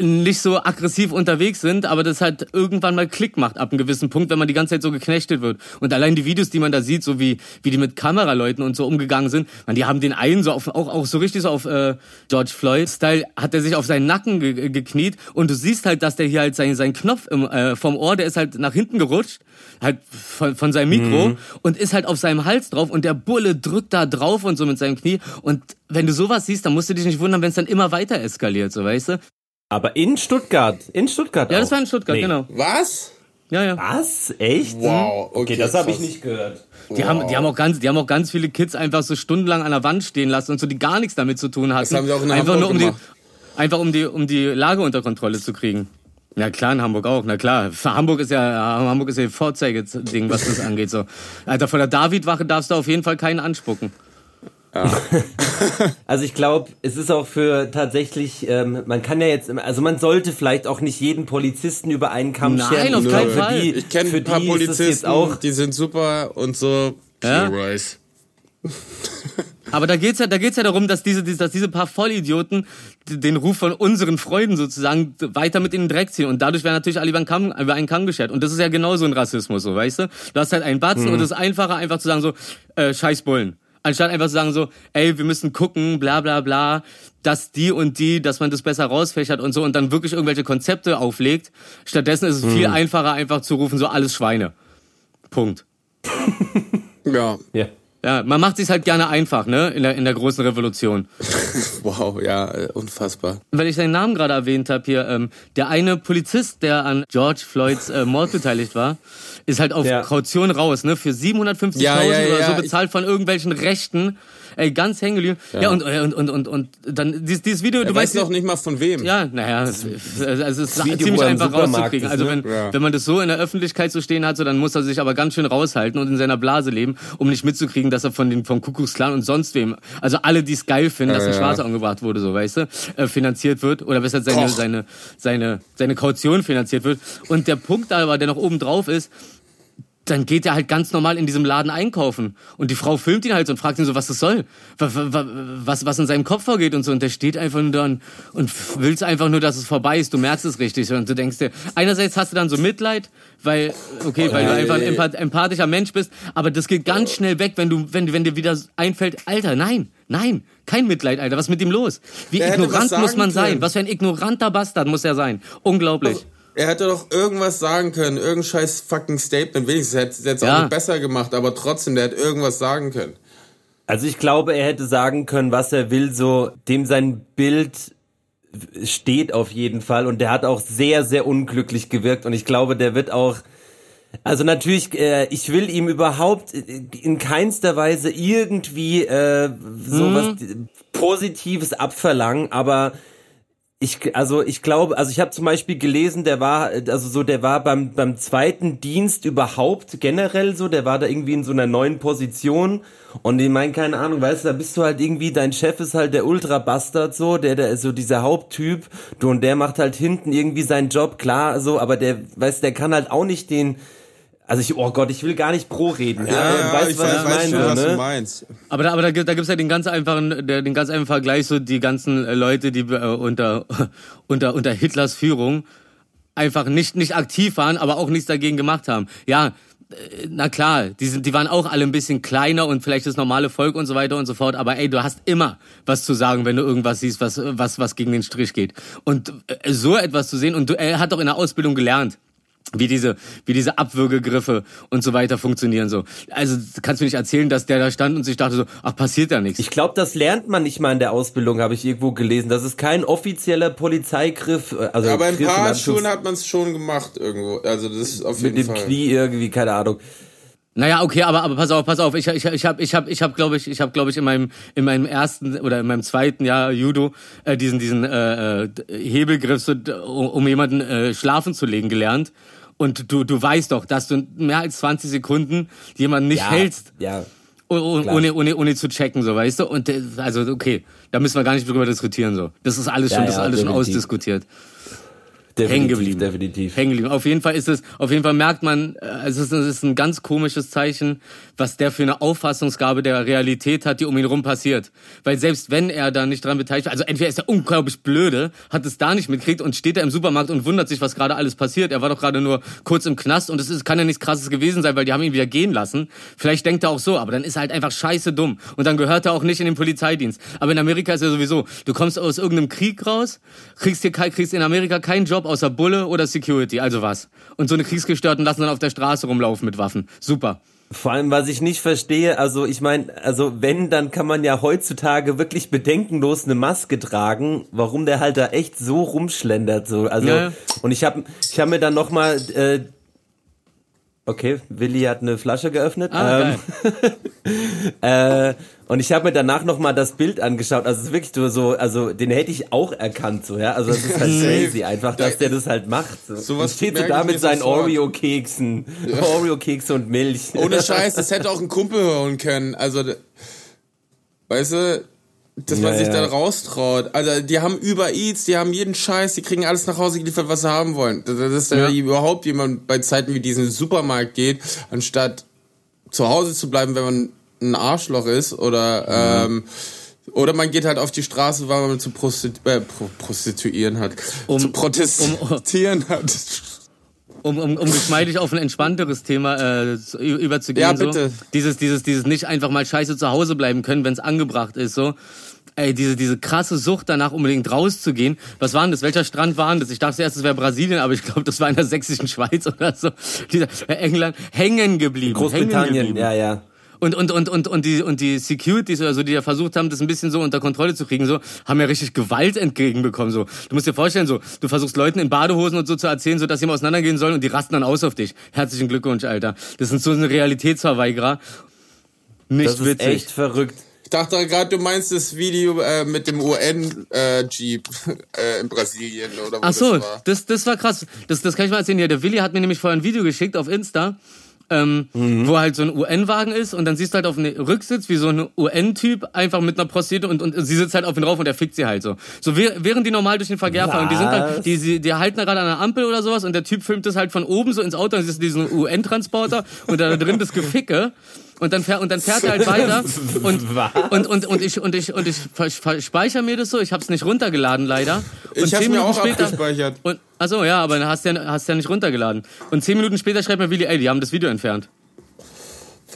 nicht so aggressiv unterwegs sind, aber das halt irgendwann mal Klick macht ab einem gewissen Punkt, wenn man die ganze Zeit so geknechtet wird. Und allein die Videos, die man da sieht, so wie, wie die mit Kameraleuten und so umgegangen sind, man, die haben den einen so auf, auch, auch so richtig so auf äh, George Floyd-Style, hat er sich auf seinen Nacken ge gekniet und du siehst halt, dass der hier halt seinen, seinen Knopf im, äh, vom Ohr, der ist halt nach hinten gerutscht, halt von, von seinem Mikro und ist halt auf seinem Hals drauf und der Bulle drückt da drauf und so mit seinem Knie und wenn du sowas siehst, dann musst du dich nicht wundern, wenn es dann immer weiter eskaliert, so weißt du? Aber in Stuttgart, in Stuttgart Ja, das auch. war in Stuttgart, Nee. genau. Was? Ja, ja. Was? Echt? Wow, okay, Okay, das habe ich nicht gehört. Die haben, die haben auch ganz, die haben auch ganz viele Kids einfach so stundenlang an der Wand stehen lassen und so, die gar nichts damit zu tun hatten. Das haben sie auch in einfach Hamburg nur um gemacht. die, einfach um die, um die Lage unter Kontrolle zu kriegen. Ja klar, in Hamburg auch, na klar. Hamburg ist ja, Hamburg ist ja Vorzeigeding, was das <laughs> angeht, so. Alter, von der Davidwache darfst du auf jeden Fall keinen anspucken. <laughs> Also ich glaube, es ist auch für tatsächlich, ähm, man kann ja jetzt, also man sollte vielleicht auch nicht jeden Polizisten über einen Kamm Nein, scheren. auf Ich keinen Fall. Die, Ich kenne für ein paar Polizisten, auch die sind super und so. Ja? Rice. Aber da geht's ja, da geht's ja darum, dass diese, dass diese paar Vollidioten den Ruf von unseren Freunden sozusagen weiter mit in den Dreck ziehen. Und dadurch werden natürlich alle über einen Kamm, über einen Kamm geschert. Und das ist ja genauso ein Rassismus, so, weißt du? Du hast halt einen Batzen und es ist einfacher, einfach zu sagen so, äh, scheiß Bullen. Anstatt einfach zu sagen so, ey, wir müssen gucken, bla, bla, bla, dass die und die, dass man das besser rausfächert und so und dann wirklich irgendwelche Konzepte auflegt. Stattdessen ist es viel einfacher, einfach zu rufen, so alles Schweine. Punkt. <laughs> Ja. Ja. Ja, man macht sich halt gerne einfach, ne? In der, in der großen Revolution. <laughs> wow, ja, äh, unfassbar. Weil ich seinen Namen gerade erwähnt habe hier, ähm, der eine Polizist, der an George Floyds äh, Mord beteiligt war, ist halt auf ja. Kaution raus, ne? Für 750.000 ja, ja, oder so bezahlt von irgendwelchen Rechten ey, ganz hängen geblieben. Ja. ja, und, und, und, und, und dann dieses, dieses Video, er du weißt noch nicht mal von wem. Ja, naja, es, also es ist ziemlich einfach rauszukriegen. Also wenn, ja. wenn man das so in der Öffentlichkeit so stehen hat, so, dann muss er sich aber ganz schön raushalten und in seiner Blase leben, um nicht mitzukriegen, dass er von den vom Kuckucksklan und sonst wem, also alle, die es geil finden, dass ein Schwarzer umgebracht wurde, so weißt du, äh, finanziert wird oder besser seine, seine, seine, seine Kaution finanziert wird. Und der Punkt aber, der noch oben drauf ist, dann geht er halt ganz normal in diesem Laden einkaufen. Und die Frau filmt ihn halt und fragt ihn so, was das soll, was, was in seinem Kopf vorgeht und so. Und der steht einfach nur dann und willst einfach nur, dass es vorbei ist. Du merkst es richtig. Und du denkst dir, einerseits hast du dann so Mitleid, weil, okay, weil du einfach ein empathischer Mensch bist, aber das geht ganz schnell weg, wenn du, wenn, wenn dir wieder einfällt, Alter, nein, nein, kein Mitleid, Alter, was ist mit ihm los? Wie er ignorant muss man sein? Was für ein ignoranter Bastard muss er sein? Unglaublich. Er hätte doch irgendwas sagen können, irgendein scheiß fucking Statement. Wenigstens hätte er jetzt ja. auch nicht besser gemacht, aber trotzdem, der hätte irgendwas sagen können. Also ich glaube, er hätte sagen können, was er will, so dem sein Bild steht auf jeden Fall und der hat auch sehr, sehr unglücklich gewirkt und ich glaube, der wird auch, also natürlich, äh, ich will ihm überhaupt in keinster Weise irgendwie äh, sowas hm. Positives abverlangen, aber ich, also ich glaube, also ich habe zum Beispiel gelesen, der war, also so, der war beim beim zweiten Dienst überhaupt generell so, der war da irgendwie in so einer neuen Position. Und ich meine, keine Ahnung, weißt du, da bist du halt irgendwie, dein Chef ist halt der Ultra-Bastard so, der, der ist so dieser Haupttyp, du und der macht halt hinten irgendwie seinen Job, klar, so, aber der, weißt der kann halt auch nicht den, also ich, oh Gott, ich will gar nicht pro reden. Ja, ja, weißt, ich was weiß, ich weiß schon, was ne? du meinst. Aber da, aber da, da gibt's ja den ganz einfachen, der, den ganz einfachen Vergleich so die ganzen äh, Leute, die äh, unter <laughs> unter unter Hitlers Führung einfach nicht nicht aktiv waren, aber auch nichts dagegen gemacht haben. Ja, äh, na klar, die sind, die waren auch alle ein bisschen kleiner und vielleicht das normale Volk und so weiter und so fort. Aber ey, du hast immer was zu sagen, wenn du irgendwas siehst, was was was gegen den Strich geht. Und äh, so etwas zu sehen und du, er hat doch in der Ausbildung gelernt wie diese, wie diese Abwürgegriffe und so weiter funktionieren so. Also kannst du mir nicht erzählen, dass der da stand und sich dachte so, ach passiert da nichts. Ich glaube, das lernt man nicht mal in der Ausbildung, habe ich irgendwo gelesen. Das ist kein offizieller Polizeigriff. Äh, also Aber in ein paar Schulen hat man es schon gemacht irgendwo. Also das ist auf jeden Fall. Mit dem Knie irgendwie, keine Ahnung. Naja, okay, aber aber pass auf, pass auf. Ich ich ich habe ich habe ich habe glaube ich ich habe glaube ich in meinem in meinem ersten oder in meinem zweiten Jahr Judo äh, diesen diesen äh, äh Hebelgriff so, um jemanden äh, schlafen zu legen gelernt. Und du, du weißt doch, dass du mehr als 20 Sekunden jemanden nicht ja, hältst. Ja. Ohne, ohne, ohne zu checken, so, weißt du? Und, also, okay, da müssen wir gar nicht drüber diskutieren, so. Das ist alles schon, ja, das ist alles definitiv. schon ausdiskutiert hängen geblieben. Definitiv. Hängen geblieben. Auf jeden Fall ist es, auf jeden Fall merkt man, äh, es ist, es ist ein ganz komisches Zeichen, was der für eine Auffassungsgabe der Realität hat, die um ihn rum passiert. Weil selbst wenn er da nicht dran beteiligt, also entweder ist er unglaublich blöde, hat es da nicht mitkriegt und steht da im Supermarkt und wundert sich, was gerade alles passiert. Er war doch gerade nur kurz im Knast und es ist, kann ja nichts krasses gewesen sein, weil die haben ihn wieder gehen lassen. Vielleicht denkt er auch so, aber dann ist er halt einfach scheiße dumm. Und dann gehört er auch nicht in den Polizeidienst. Aber in Amerika ist er sowieso, du kommst aus irgendeinem Krieg raus, kriegst hier, kriegst in Amerika keinen Job außer Bulle oder Security, also was. Und so eine Kriegsgestörten lassen dann auf der Straße rumlaufen mit Waffen. Super. Vor allem, was ich nicht verstehe, also ich meine, also wenn, dann kann man ja heutzutage wirklich bedenkenlos eine Maske tragen, warum der halt da echt so rumschlendert so. Also ja. und ich habe ich hab mir dann noch mal äh, Okay, Willi hat eine Flasche geöffnet. Ah, ähm, <laughs> äh, und ich habe mir danach noch mal das Bild angeschaut. Also es ist wirklich nur so, also den hätte ich auch erkannt so, ja. Also es ist halt <laughs> crazy einfach, dass der das halt macht. So. so was steht so da mit seinen Oreo-Keksen, ja. <laughs> Oreo-Kekse und Milch. Ohne Scheiß, das hätte auch ein Kumpel hören können. Also, weißt du, dass man ja, sich ja. da raustraut. Also die haben über Eats, die haben jeden Scheiß, die kriegen alles nach Hause geliefert, was sie haben wollen. Das ist ja. überhaupt jemand bei Zeiten wie diesen Supermarkt geht, anstatt zu Hause zu bleiben, wenn man ein Arschloch ist oder mhm. ähm, oder man geht halt auf die Straße, weil man zu Prostitu äh, prostituieren hat, um, zu protestieren um, hat um, um, um geschmeidig auf ein entspannteres Thema äh, überzugehen. Ja, bitte. So. Dieses, dieses, dieses nicht einfach mal scheiße zu Hause bleiben können, wenn es angebracht ist. So. Ey, diese, diese krasse Sucht danach unbedingt rauszugehen. Was war denn das? Welcher Strand war denn das? Ich dachte erst, es wäre Brasilien, aber ich glaube, das war in der sächsischen Schweiz oder so. Dieser, äh, England hängen geblieben. Großbritannien, hängen geblieben. ja, ja. Und, und, und, und, und, die, und die Securities oder so, die ja versucht haben, das ein bisschen so unter Kontrolle zu kriegen, so, haben ja richtig Gewalt entgegenbekommen, so. Du musst dir vorstellen, so, du versuchst Leuten in Badehosen und so zu erzählen, so, dass sie mal auseinandergehen sollen und die rasten dann aus auf dich. Herzlichen Glückwunsch, Alter. Das sind so eine Realitätsverweigerer. Nicht das ist witzig. echt verrückt. Ich dachte gerade, du meinst das Video äh, mit dem UN-Jeep äh, in Brasilien oder wo Ach so, das war. das, das war krass. Das, das kann ich mal erzählen. Ja, der Willi hat mir nämlich vorher ein Video geschickt auf Insta, ähm, Mhm. wo halt so ein UN-Wagen ist und dann siehst du halt auf dem Rücksitz, wie so ein UN-Typ einfach mit einer Prostituierte und, und sie sitzt halt auf ihn rauf und er fickt sie halt so. So wäh- während die normal durch den Verkehr fahren. Die sind halt, die, die, die halten da gerade an der Ampel oder sowas und der Typ filmt das halt von oben so ins Auto und siehst du diesen UN-Transporter und da drin das Geficke. Und dann fährt und dann fährt er halt weiter <laughs> und und und und ich und ich und ich speichere mir das so. Ich hab's nicht runtergeladen leider. Und Ich hab's zehn mir auch später- abgespeichert. Und achso, ja, aber dann hast du ja, hast ja nicht runtergeladen. Und zehn Minuten später schreibt mir Willi, ey, die haben das Video entfernt.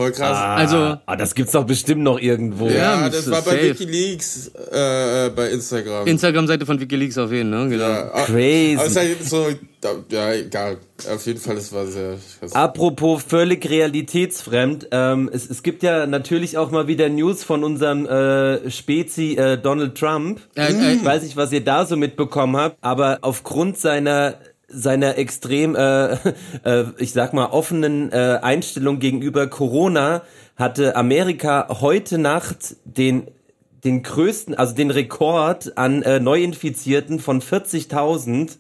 Voll krass. Also- ah, das gibt's doch bestimmt noch irgendwo. ja, ja, das das war bei safe. Wikileaks äh, äh, bei Instagram. Instagram-Seite von WikiLeaks auf jeden, ne? Genau. ja, ah, Crazy. Aber es ist halt so, da, ja, egal. Auf jeden Fall, es war sehr krass. Apropos völlig realitätsfremd, ähm, es, es gibt ja natürlich auch mal wieder News von unserem äh, Spezi äh, Donald Trump. Äh, äh, Ich weiß nicht, was ihr da so mitbekommen habt, aber aufgrund seiner seiner extrem, äh, <laughs> äh, ich sag mal, offenen äh, Einstellung gegenüber Corona hatte Amerika heute Nacht den den größten, also den Rekord an äh, Neuinfizierten von 40.000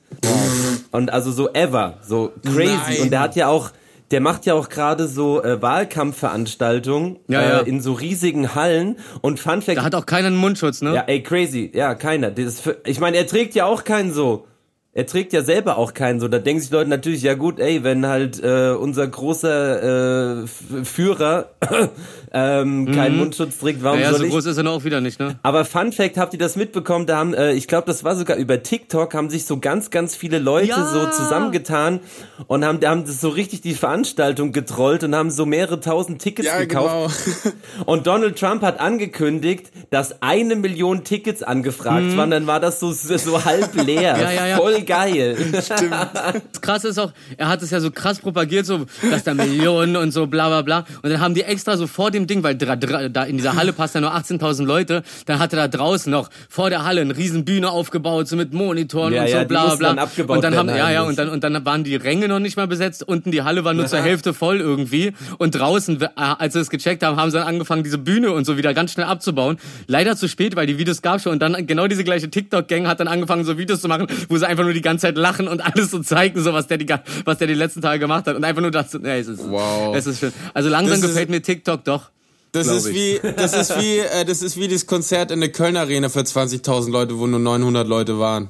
und also so ever, so crazy. Nein. Und der hat ja auch, der macht ja auch gerade so äh, Wahlkampfveranstaltungen Ja, äh, ja. in so riesigen Hallen und Fun Fact, da hat auch keiner einen Mundschutz, ne? ja, ey, crazy. Ja, keiner. Das ich meine, er trägt ja auch keinen so. Er trägt ja selber auch keinen so. Da denken sich Leute natürlich, ja gut, ey, wenn halt äh, unser großer äh, Führer <coughs> ähm, keinen Mundschutz trägt, warum Mhm. ja, soll so ich? groß ist er noch auch wieder nicht, ne? Aber Fun Fact, habt ihr das mitbekommen? Da haben, äh, ich glaube, das war sogar über TikTok, haben sich so ganz, ganz viele Leute Ja. so zusammengetan und haben, haben das so richtig die Veranstaltung getrollt und haben so mehrere tausend Tickets ja, gekauft. genau. <laughs> Und Donald Trump hat angekündigt, dass eine Million Tickets angefragt waren. Dann war das so, so halb leer. Mhm. Ja, ja, ja. Voll geil. <laughs> Das krasse ist auch, er hat es ja so krass propagiert, so, dass da Millionen und so bla bla bla. Und dann haben die extra so vor dem Ding, weil dra, dra, da in dieser Halle passt ja nur 18.000 Leute, dann hat er da draußen noch vor der Halle eine riesen Bühne aufgebaut, so mit Monitoren Ja, und so ja, bla bla dann Und dann haben, ja, ja, und dann, und dann waren die Ränge noch nicht mal besetzt, unten die Halle war nur zur Hälfte voll irgendwie. Und draußen, äh, als sie es gecheckt haben, haben sie dann angefangen, diese Bühne und so wieder ganz schnell abzubauen. Leider zu spät, weil die Videos gab schon. Und dann genau diese gleiche TikTok-Gang hat dann angefangen, so Videos zu machen, wo sie einfach nur die ganze Zeit lachen und alles so zeigen, so was der die, was der die letzten Tage gemacht hat. Und einfach nur das, nee, es ist, Wow. es ist schön. Also langsam Das ist- gefällt mir TikTok doch. Das ist ich. wie, das ist wie, <laughs> äh, das ist wie das Konzert in der Kölner Arena für 20.000 Leute, wo nur 900 Leute waren.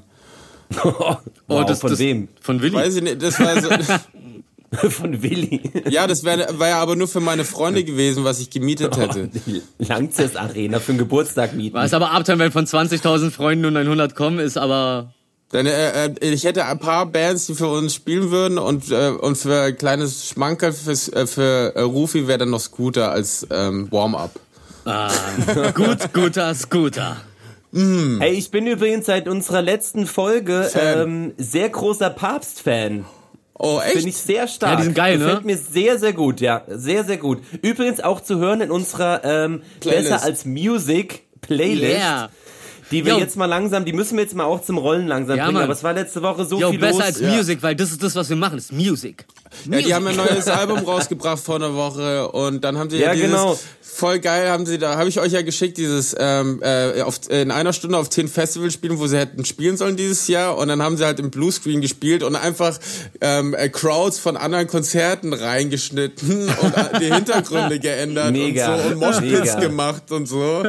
Oh, wow, das, von das, wem? Von Willi. Weiß ich nicht, das war so, <laughs> Von Willi. ja, das wäre, war ja aber nur für meine Freunde gewesen, was ich gemietet hätte. Die Langzess Arena für einen Geburtstag mieten. Was aber abteilen, wenn von 20.000 Freunden nur 900 kommen, ist aber... Denn, äh, äh, ich hätte ein paar Bands, die für uns spielen würden und, äh, und für ein kleines Schmankerl fürs, äh, für äh, Rufi wäre dann noch Scooter als ähm, Warm-up. Ah, gut, guter Scooter. Hey, ich bin übrigens seit unserer letzten Folge Fan. ähm, sehr großer Papst-Fan. Oh, Finde ich echt? sehr stark. Ja, die sind geil, ne? Gefällt mir sehr, sehr gut, ja. Sehr, sehr gut. Übrigens auch zu hören in unserer ähm, Playlist. Besser als Music Playlist. Yeah. Die wir Yo. jetzt mal langsam, die müssen wir jetzt mal auch zum Rollen langsam Ja, bringen. Mann. Aber es war letzte Woche so Jo, viel besser los. als Ja. Music, weil das ist das, was wir machen, ist Music. Ja, die haben ein neues <laughs> Album rausgebracht vor einer Woche und dann haben sie ja, Ja, dieses genau. voll geil haben sie da habe ich euch ja geschickt dieses ähm, äh, auf, in einer Stunde auf zehn Festivals spielen, wo sie hätten spielen sollen dieses Jahr und dann haben sie halt im Bluescreen gespielt und einfach ähm, äh, Crowds von anderen Konzerten reingeschnitten <laughs> und die Hintergründe geändert Mega. und so und Moshpits Mega. gemacht und so.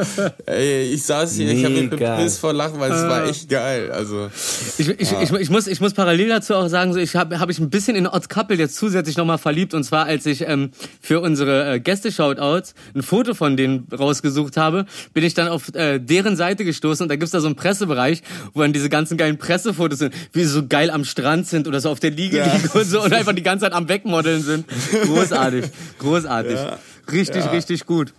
Ey, ich saß hier, ich habe mich Bepisst vor Lachen, weil es war echt geil. Also Ich, ich, ich, ich, muss, ich muss parallel dazu auch sagen, so, ich habe hab ich ein bisschen in Couple jetzt zusätzlich nochmal verliebt. Und zwar, als ich ähm, für unsere äh, Gäste-Shoutouts ein Foto von denen rausgesucht habe, bin ich dann auf äh, deren Seite gestoßen. Und da gibt's da so einen Pressebereich, wo dann diese ganzen geilen Pressefotos sind, wie sie so geil am Strand sind oder so auf der Liege Ja. liegen und so und einfach die ganze Zeit am Wegmodeln sind. <laughs> Großartig, großartig. Richtig, Ja. richtig gut.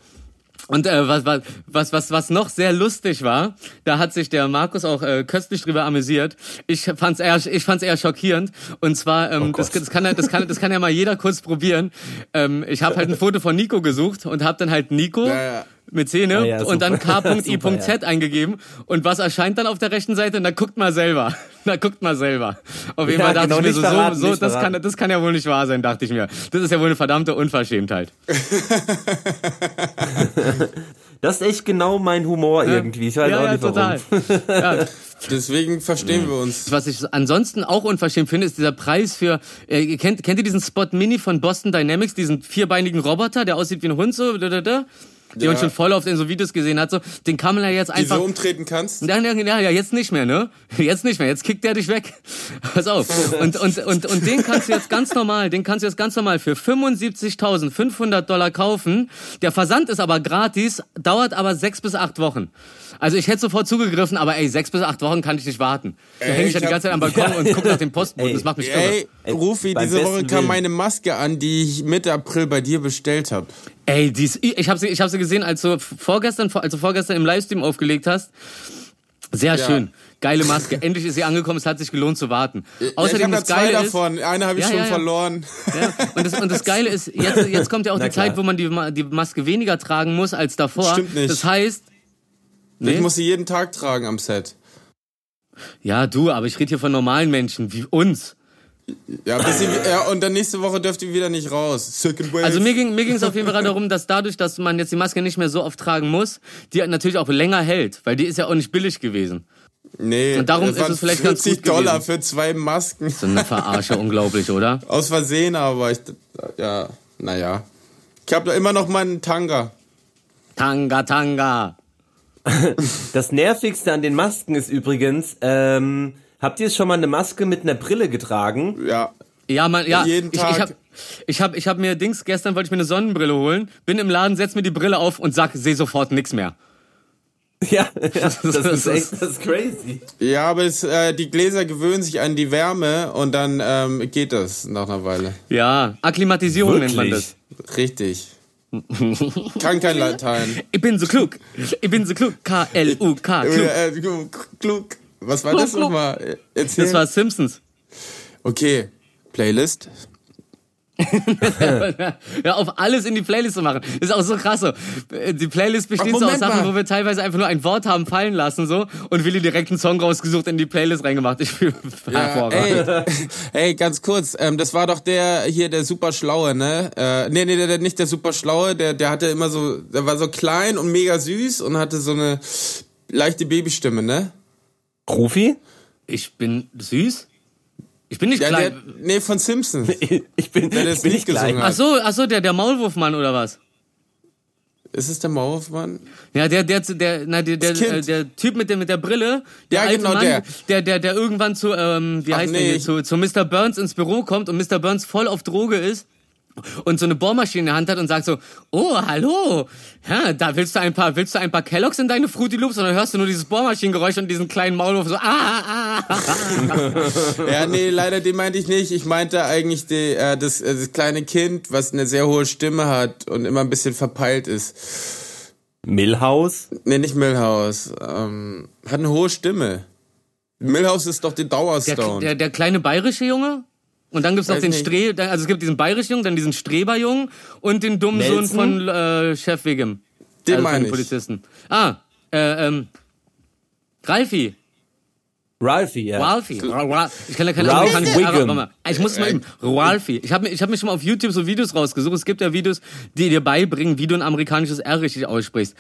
Und äh, was, was, was, was, noch sehr lustig war, da hat sich der Markus auch äh, köstlich drüber amüsiert. Ich fand's eher, ich fand's eher schockierend. Und zwar, ähm, Oh das, das, kann, ja- das, kann, das kann ja mal jeder kurz probieren. Ähm, ich habe halt ein Foto von Nico gesucht und habe dann halt Nico Ja, ja. Mit Zähne Ah, ja, und dann <laughs> k.i.z Super, eingegeben. Und was erscheint dann auf der rechten Seite? Na, guckt mal selber. <laughs> Na, guckt mal selber. Auf jeden Ja, Fall dachte genau, ich mir so, verraten, so, das, kann, das kann ja wohl nicht wahr sein, dachte ich mir. Das ist ja wohl eine verdammte Unverschämtheit. <laughs> Das ist echt genau mein Humor irgendwie. Ich weiß ja, auch ja, nicht warum. total. Ja, Deswegen verstehen wir uns. Was ich ansonsten auch unverschämt finde, ist dieser Preis für, äh, kennt, kennt ihr diesen Spot Mini von Boston Dynamics, diesen vierbeinigen Roboter, der aussieht wie ein Hund so, da, da, da, man Ja. schon voll oft in so Videos gesehen hat, so, den kann man ja jetzt Die einfach... so umtreten kannst? Ja, ja, ja, ja, jetzt nicht mehr, ne? <laughs> Jetzt nicht mehr, jetzt kickt der dich weg. <laughs> Pass auf. Und, und, und, und den kannst du jetzt ganz normal, den kannst du jetzt ganz normal für 75.500 Dollar kaufen. Der Versand ist aber gratis, dauert aber sechs bis acht Wochen. Also ich hätte sofort zugegriffen, aber ey, sechs bis acht Wochen kann ich nicht warten. Da Ey, hänge ich ja die ganze Zeit am Balkon Ja. <laughs> und gucke nach dem Postboten. Ey, Das macht mich irre. Ey, Rufi, diese Woche kam Willen. meine Maske an, die ich Mitte April bei dir bestellt habe. Ey, die ist, ich habe sie, ich hab sie gesehen, als du vorgestern, als du vorgestern im Livestream aufgelegt hast. Sehr Ja. schön. Geile Maske. Endlich ist sie angekommen. Es hat sich gelohnt zu warten. Außerdem ich das habe da zwei Geile ist, davon. Eine habe ich Ja, schon ja, ja. verloren. Ja, und, das, und das <laughs> Geile ist, jetzt, jetzt kommt ja auch Na die Zeit, klar. wo man die, die Maske weniger tragen muss als davor. Stimmt nicht. Das heißt, Ich muss sie jeden Tag tragen am Set. ja du, aber ich rede hier von normalen Menschen wie uns. Ja, bis sie, ja, und dann nächste Woche dürft ihr wieder nicht raus. Second Wave. Also mir ging mir ging es auf jeden Fall darum, dass dadurch, dass man jetzt die Maske nicht mehr so oft tragen muss, die natürlich auch länger hält, weil die ist ja auch nicht billig gewesen. nee, und darum das ist es vielleicht ganz 40 gut Dollar gewesen. für zwei Masken. So eine Verarsche, <laughs> unglaublich, oder? Aus Versehen, aber ich, ja, naja. Ich habe da immer noch meinen Tanga. Tanga, Tanga. <laughs> Das nervigste an den Masken ist übrigens, ähm, habt ihr schon mal eine Maske mit einer Brille getragen? Ja. Ja, man, ja. Jeden ich, Tag. Ich hab, ich hab, ich hab mir Dings, gestern wollte ich mir eine Sonnenbrille holen, bin im Laden, setz mir die Brille auf und sag, seh sofort nix mehr. <laughs> Ja, <laughs> ja das ist echt, das ist crazy. Ja, aber es, äh, die Gläser gewöhnen sich an die Wärme und dann ähm, geht das nach einer Weile. Ja, Akklimatisierung nennt man das. Richtig. <laughs> Kann kein Latein. Ich bin so klug. Ich bin so klug. K-L-U-K. Klug. Äh, klug. Was war das <laughs> nochmal? Erzähl. Das war Simpsons. okay. Playlist. <laughs> Ja, auf alles in die Playlist zu machen. Ist auch so krass so. Die Playlist besteht Ach, so aus Sachen, mal. wo wir teilweise einfach nur ein Wort haben fallen lassen so und Willi direkt einen Song rausgesucht in die Playlist reingemacht. Ich fühle <laughs> Ja, ey, ey, ganz kurz, ähm, das war doch der hier, der super Schlaue, ne? Äh, nee, nee, der, der, nicht der super Schlaue, der, der hatte immer so, der war so klein und mega süß und hatte so eine leichte Babystimme, ne? Profi? Ich bin süß? Ich bin nicht Ja, der, klein. nee, von Simpsons. <laughs> Ich bin, Der ich das bin nicht klein. gesungen Ach so, ach so, der, der Maulwurfmann oder was? Ist es der Maulwurfmann? Ja, der, der, der, na, der, der, Kind. äh, der Typ mit der, mit der Brille, der Ja, alte genau, Mann, der. der, der, der irgendwann zu, ähm, wie Ach, heißt nee. der hier, zu, zu Mr. Burns ins Büro kommt und Mr. Burns voll auf Droge ist und so eine Bohrmaschine in der Hand hat und sagt so, oh, hallo, ja, da willst du ein paar, willst du ein paar Kelloggs in deine Fruity Loops und dann hörst du nur dieses Bohrmaschinengeräusch und diesen kleinen Maulwurf so, ah, ah, ah. Ja, nee, leider den meinte ich nicht. Ich meinte eigentlich die, äh, das, äh, das kleine Kind, was eine sehr hohe Stimme hat und immer ein bisschen verpeilt ist. Millhouse? Nee, nicht Milhouse. Ähm, hat eine hohe Stimme. Milhouse ist doch die Der, Dauerstone. der, der kleine bayerische Junge? Und dann gibt's noch Weiß den nicht. Stre, also es gibt diesen bayerischen Jungen, dann diesen Streberjungen und den dummen Sohn Nelson? von äh, Chef Wiggum. Den also meine ich. Polizisten. Ah, äh, ähm, Ralfi. Ralphie, ja. Ralphie. Ra- Ra- Ich kann ja keine Ralph amerikanische Wiggum. Ich muss mal eben. Ralphie. Ich habe mir, ich hab mir schon mal auf YouTube so Videos rausgesucht. Es gibt ja Videos, die dir beibringen, wie du ein amerikanisches R richtig aussprichst.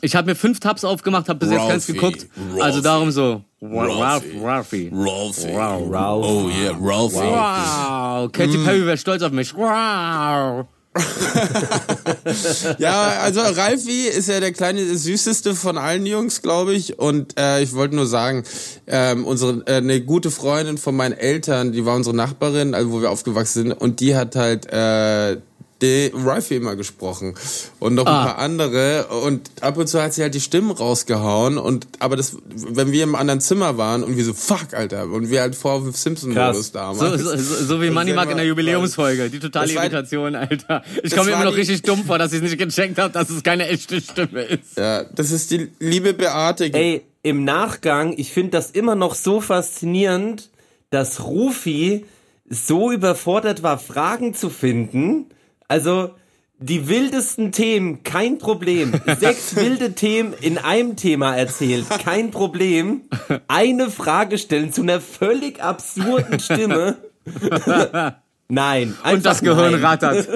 Ich habe mir fünf Tabs aufgemacht, habe bis jetzt keins Ralphie. geguckt. Also darum so. Ralph, Ralphie. Ralphie. Ralphie. Wow. Ralph. Oh yeah, Ralphie. Wow. Katy Perry wäre stolz auf mich. Wow. <laughs> Ja, also Ralphie ist ja der kleine, der süßeste von allen Jungs, glaube ich. Und äh, ich wollte nur sagen, ähm, unsere äh, eine gute Freundin von meinen Eltern, die war unsere Nachbarin, also wo wir aufgewachsen sind, und die hat halt äh, den Ralphie immer gesprochen. Und noch ah. ein paar andere. Und ab und zu hat sie halt die Stimmen rausgehauen. Und aber das wenn wir im anderen Zimmer waren und wir so fuck Alter und wir halt vor Simpson Modus damals. So, so, so wie Money Mark in der Jubiläumsfolge. die totale Irritation Alter. Ich komme mir immer noch richtig dumm vor dass ich es nicht gecheckt habe dass es keine echte Stimme ist. Ja das ist die liebe Beate ey im Nachgang ich finde das immer noch so faszinierend dass Rufi so überfordert war Fragen zu finden also, die wildesten Themen, kein Problem. <laughs> Sechs wilde Themen in einem Thema erzählt, kein Problem. Eine Frage stellen zu einer völlig absurden Stimme. <laughs> nein. Und das Gehirn nein. rattert.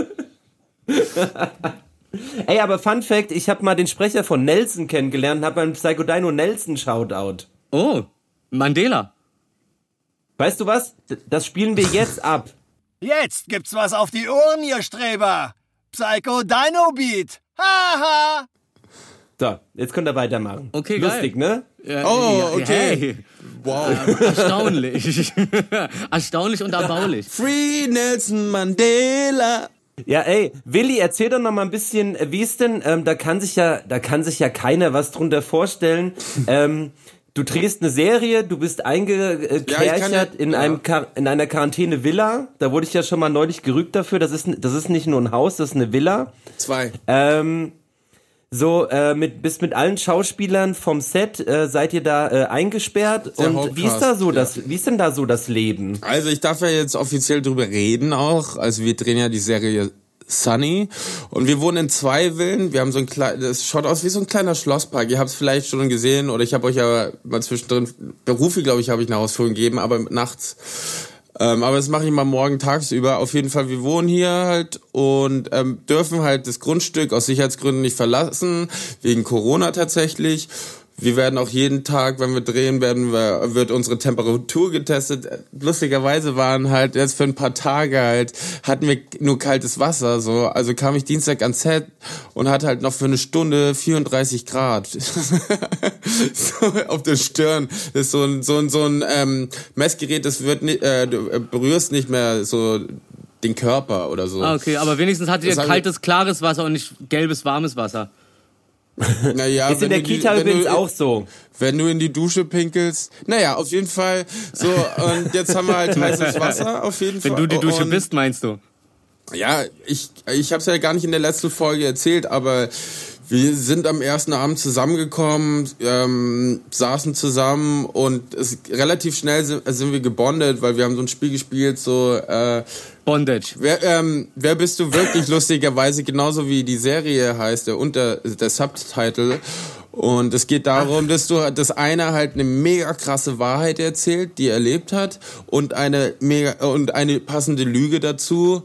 <laughs> Ey, aber Fun Fact, ich habe mal den Sprecher von Nelson kennengelernt und habe beim Psychodino Nelson Shoutout. Oh, Mandela. Weißt du was? Das spielen wir jetzt ab. Jetzt gibt's was auf die Ohren, ihr Streber. Psycho Dino Beat. Haha. So, jetzt könnt ihr weitermachen. Okay, Lustig, geil. ne? Ja, oh, okay. Hey. Wow. Erstaunlich. <laughs> Erstaunlich und erbaulich. Free Nelson Mandela. Ja, ey, Willi, erzähl doch noch mal ein bisschen, wie ist denn, ähm, da kann sich ja, da kann sich ja keiner was drunter vorstellen. <laughs> ähm, Du drehst eine Serie, du bist eingekerchert ja, ja, in, einem in einer Quarantäne-Villa. Da wurde ich ja schon mal neulich gerügt dafür. Das ist, das ist nicht nur ein Haus, das ist eine Villa. Zwei. Ähm, so, äh, mit, bist mit allen Schauspielern vom Set, äh, seid ihr da äh, eingesperrt? Der und Hauptcast, wie ist da so das, wie ist denn da so das Leben? Also ich darf ja jetzt offiziell drüber reden auch. Also wir drehen ja die Serie Sunny. Und wir wohnen in zwei Villen. Wir haben so ein kleines, das schaut aus wie so ein kleiner Schlosspark. Ihr habt es vielleicht schon gesehen oder ich habe euch ja mal zwischendrin, Berufe, glaube ich, habe ich eine Ausführung gegeben, aber nachts. Ähm, aber das mache ich mal morgen tagsüber. Auf jeden Fall, wir wohnen hier halt und ähm, dürfen halt das Grundstück aus Sicherheitsgründen nicht verlassen, wegen Corona tatsächlich. Wir werden auch jeden Tag, wenn wir drehen, werden wir, wird unsere Temperatur getestet. Lustigerweise waren halt jetzt für ein paar Tage halt, hatten wir nur kaltes Wasser, so. Also kam ich Dienstag ans Set und hatte halt noch für eine Stunde 34 Grad. <laughs> so, auf der Stirn. Das ist so ein, so ein, so ein, ähm, Messgerät, das wird nicht, äh, du berührst nicht mehr so den Körper oder so. Ah, okay, aber wenigstens hattet ihr kaltes, klares Wasser und nicht gelbes, warmes Wasser. <laughs> Naja, ist in der Kita die, übrigens du, auch so. Wenn du in die Dusche pinkelst. Naja, auf jeden Fall. So, und jetzt haben wir halt <laughs> heißes Wasser, auf jeden wenn Fall. Wenn du die Dusche und, bist, meinst du? Ja, ich, ich habe es ja gar nicht in der letzten Folge erzählt, aber wir sind am ersten Abend zusammengekommen, ähm, saßen zusammen und es, relativ schnell sind, sind wir gebondet, weil wir haben so ein Spiel gespielt, so äh, Bondage. Wer, ähm, wer bist du wirklich lustigerweise, genauso wie die Serie heißt, der unter der Subtitle. Und es geht darum, dass du, dass einer halt eine mega krasse Wahrheit erzählt, die er erlebt hat, und eine mega und eine passende Lüge dazu,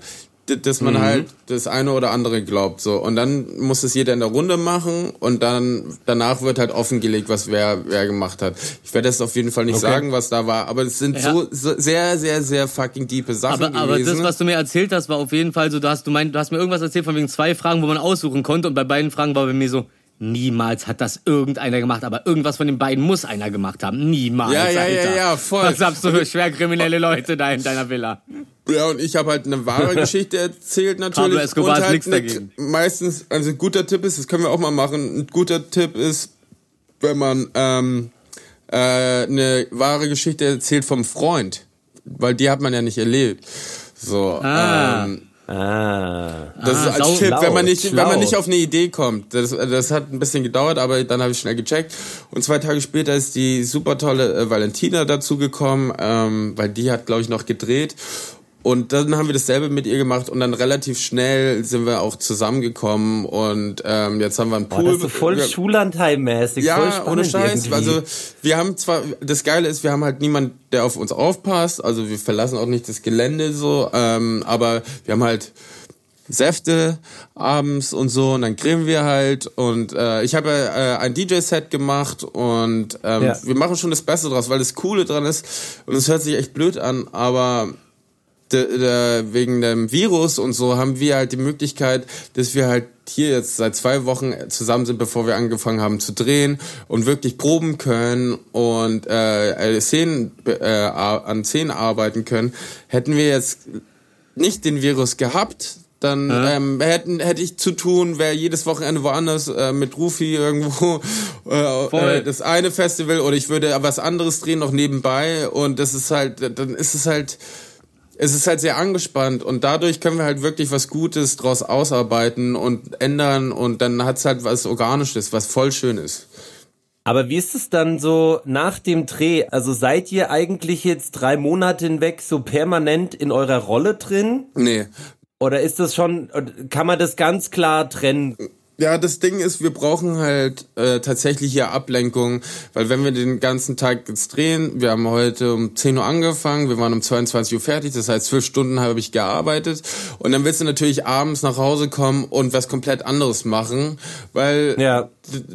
dass man mhm. halt das eine oder andere glaubt so und dann muss es jeder in der Runde machen und dann danach wird halt offengelegt was wer wer gemacht hat ich werde das auf jeden Fall nicht okay. sagen was da war aber es sind ja. so, so, sehr sehr sehr fucking diepe Sachen aber, aber gewesen. das was du mir erzählt hast war auf jeden Fall so du hast du meinst du hast mir irgendwas erzählt von wegen zwei Fragen wo man aussuchen konnte und bei beiden Fragen war bei mir so Niemals hat das irgendeiner gemacht, aber irgendwas von den beiden muss einer gemacht haben. Niemals. Ja, ja, Alter. ja, ja, voll. Was hast du für schwerkriminelle Leute da in deiner Villa? Ja, und ich habe halt eine wahre <laughs> Geschichte erzählt natürlich. Pablo Escobar und halt nichts dagegen. Meistens, also ein guter Tipp ist, das können wir auch mal machen, ein guter Tipp ist, wenn man ähm, äh, eine wahre Geschichte erzählt vom Freund, weil die hat man ja nicht erlebt. So, ah. ähm, Ah. Das ah, ist als Tipp, wenn man nicht, schlau. wenn man nicht auf eine Idee kommt. Das, das hat ein bisschen gedauert, aber dann habe ich schnell gecheckt. Und zwei Tage später ist die super tolle äh, Valentina dazugekommen, ähm, weil die hat, glaube ich, noch gedreht. Und dann haben wir dasselbe mit ihr gemacht und dann relativ schnell sind wir auch zusammengekommen und ähm, jetzt haben wir einen Pool. Boah, das ist voll Schullandheim-mäßig. Ja, ohne Scheiß. Irgendwie. Also wir haben zwar, das Geile ist, wir haben halt niemand, der auf uns aufpasst. Also wir verlassen auch nicht das Gelände so, ähm, aber wir haben halt Säfte abends und so und dann grillen wir halt und äh, ich habe äh, ein DJ-Set gemacht und ähm, ja. wir machen schon das Beste draus, weil das Coole dran ist und es hört sich echt blöd an, aber de, de, wegen dem Virus und so haben wir halt die Möglichkeit, dass wir halt hier jetzt seit zwei Wochen zusammen sind, bevor wir angefangen haben zu drehen und wirklich proben können und äh, Szenen, äh, an Szenen arbeiten können. Hätten wir jetzt nicht den Virus gehabt, dann ähm, hätten, hätte ich zu tun, wäre jedes Wochenende woanders äh, mit Rufi irgendwo <laughs> äh, äh, das eine Festival oder ich würde was anderes drehen noch nebenbei und das ist halt, dann ist es halt, es ist halt sehr angespannt und dadurch können wir halt wirklich was Gutes draus ausarbeiten und ändern und dann hat's halt was Organisches, was voll schön ist. Aber wie ist es dann so nach dem Dreh? Also seid ihr eigentlich jetzt drei Monate hinweg so permanent in eurer Rolle drin? Nee. Oder ist das schon, kann man das ganz klar trennen? Ja, das Ding ist, wir brauchen halt äh, tatsächlich hier Ablenkung, weil wenn wir den ganzen Tag jetzt drehen, wir haben heute um 10 Uhr angefangen, wir waren um 22 Uhr fertig, das heißt zwölf Stunden habe ich gearbeitet und dann willst du natürlich abends nach Hause kommen und was komplett anderes machen, weil ja.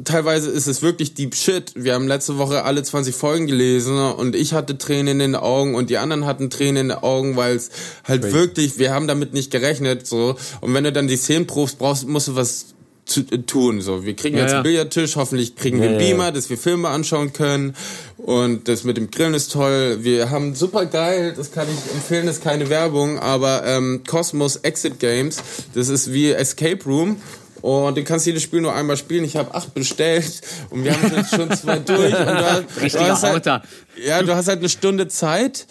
teilweise ist es wirklich deep shit. Wir haben letzte Woche alle 20 Folgen gelesen und ich hatte Tränen in den Augen und die anderen hatten Tränen in den Augen, weil es halt Crazy. wirklich, wir haben damit nicht gerechnet so und wenn du dann die Szenen probst, brauchst, musst du was zu äh, tun. So, wir kriegen ja, jetzt einen Billardtisch, hoffentlich kriegen ja, wir einen Beamer, ja. dass wir Filme anschauen können. Und das mit dem Grillen ist toll. Wir haben super geil, das kann ich empfehlen, das ist keine Werbung, aber ähm, Cosmos Exit Games, das ist wie Escape Room. Und den kannst du jedes Spiel nur einmal spielen. Ich habe acht bestellt und wir haben jetzt schon zwei <laughs> durch. Und du, du hast halt, ja, du hast halt eine Stunde Zeit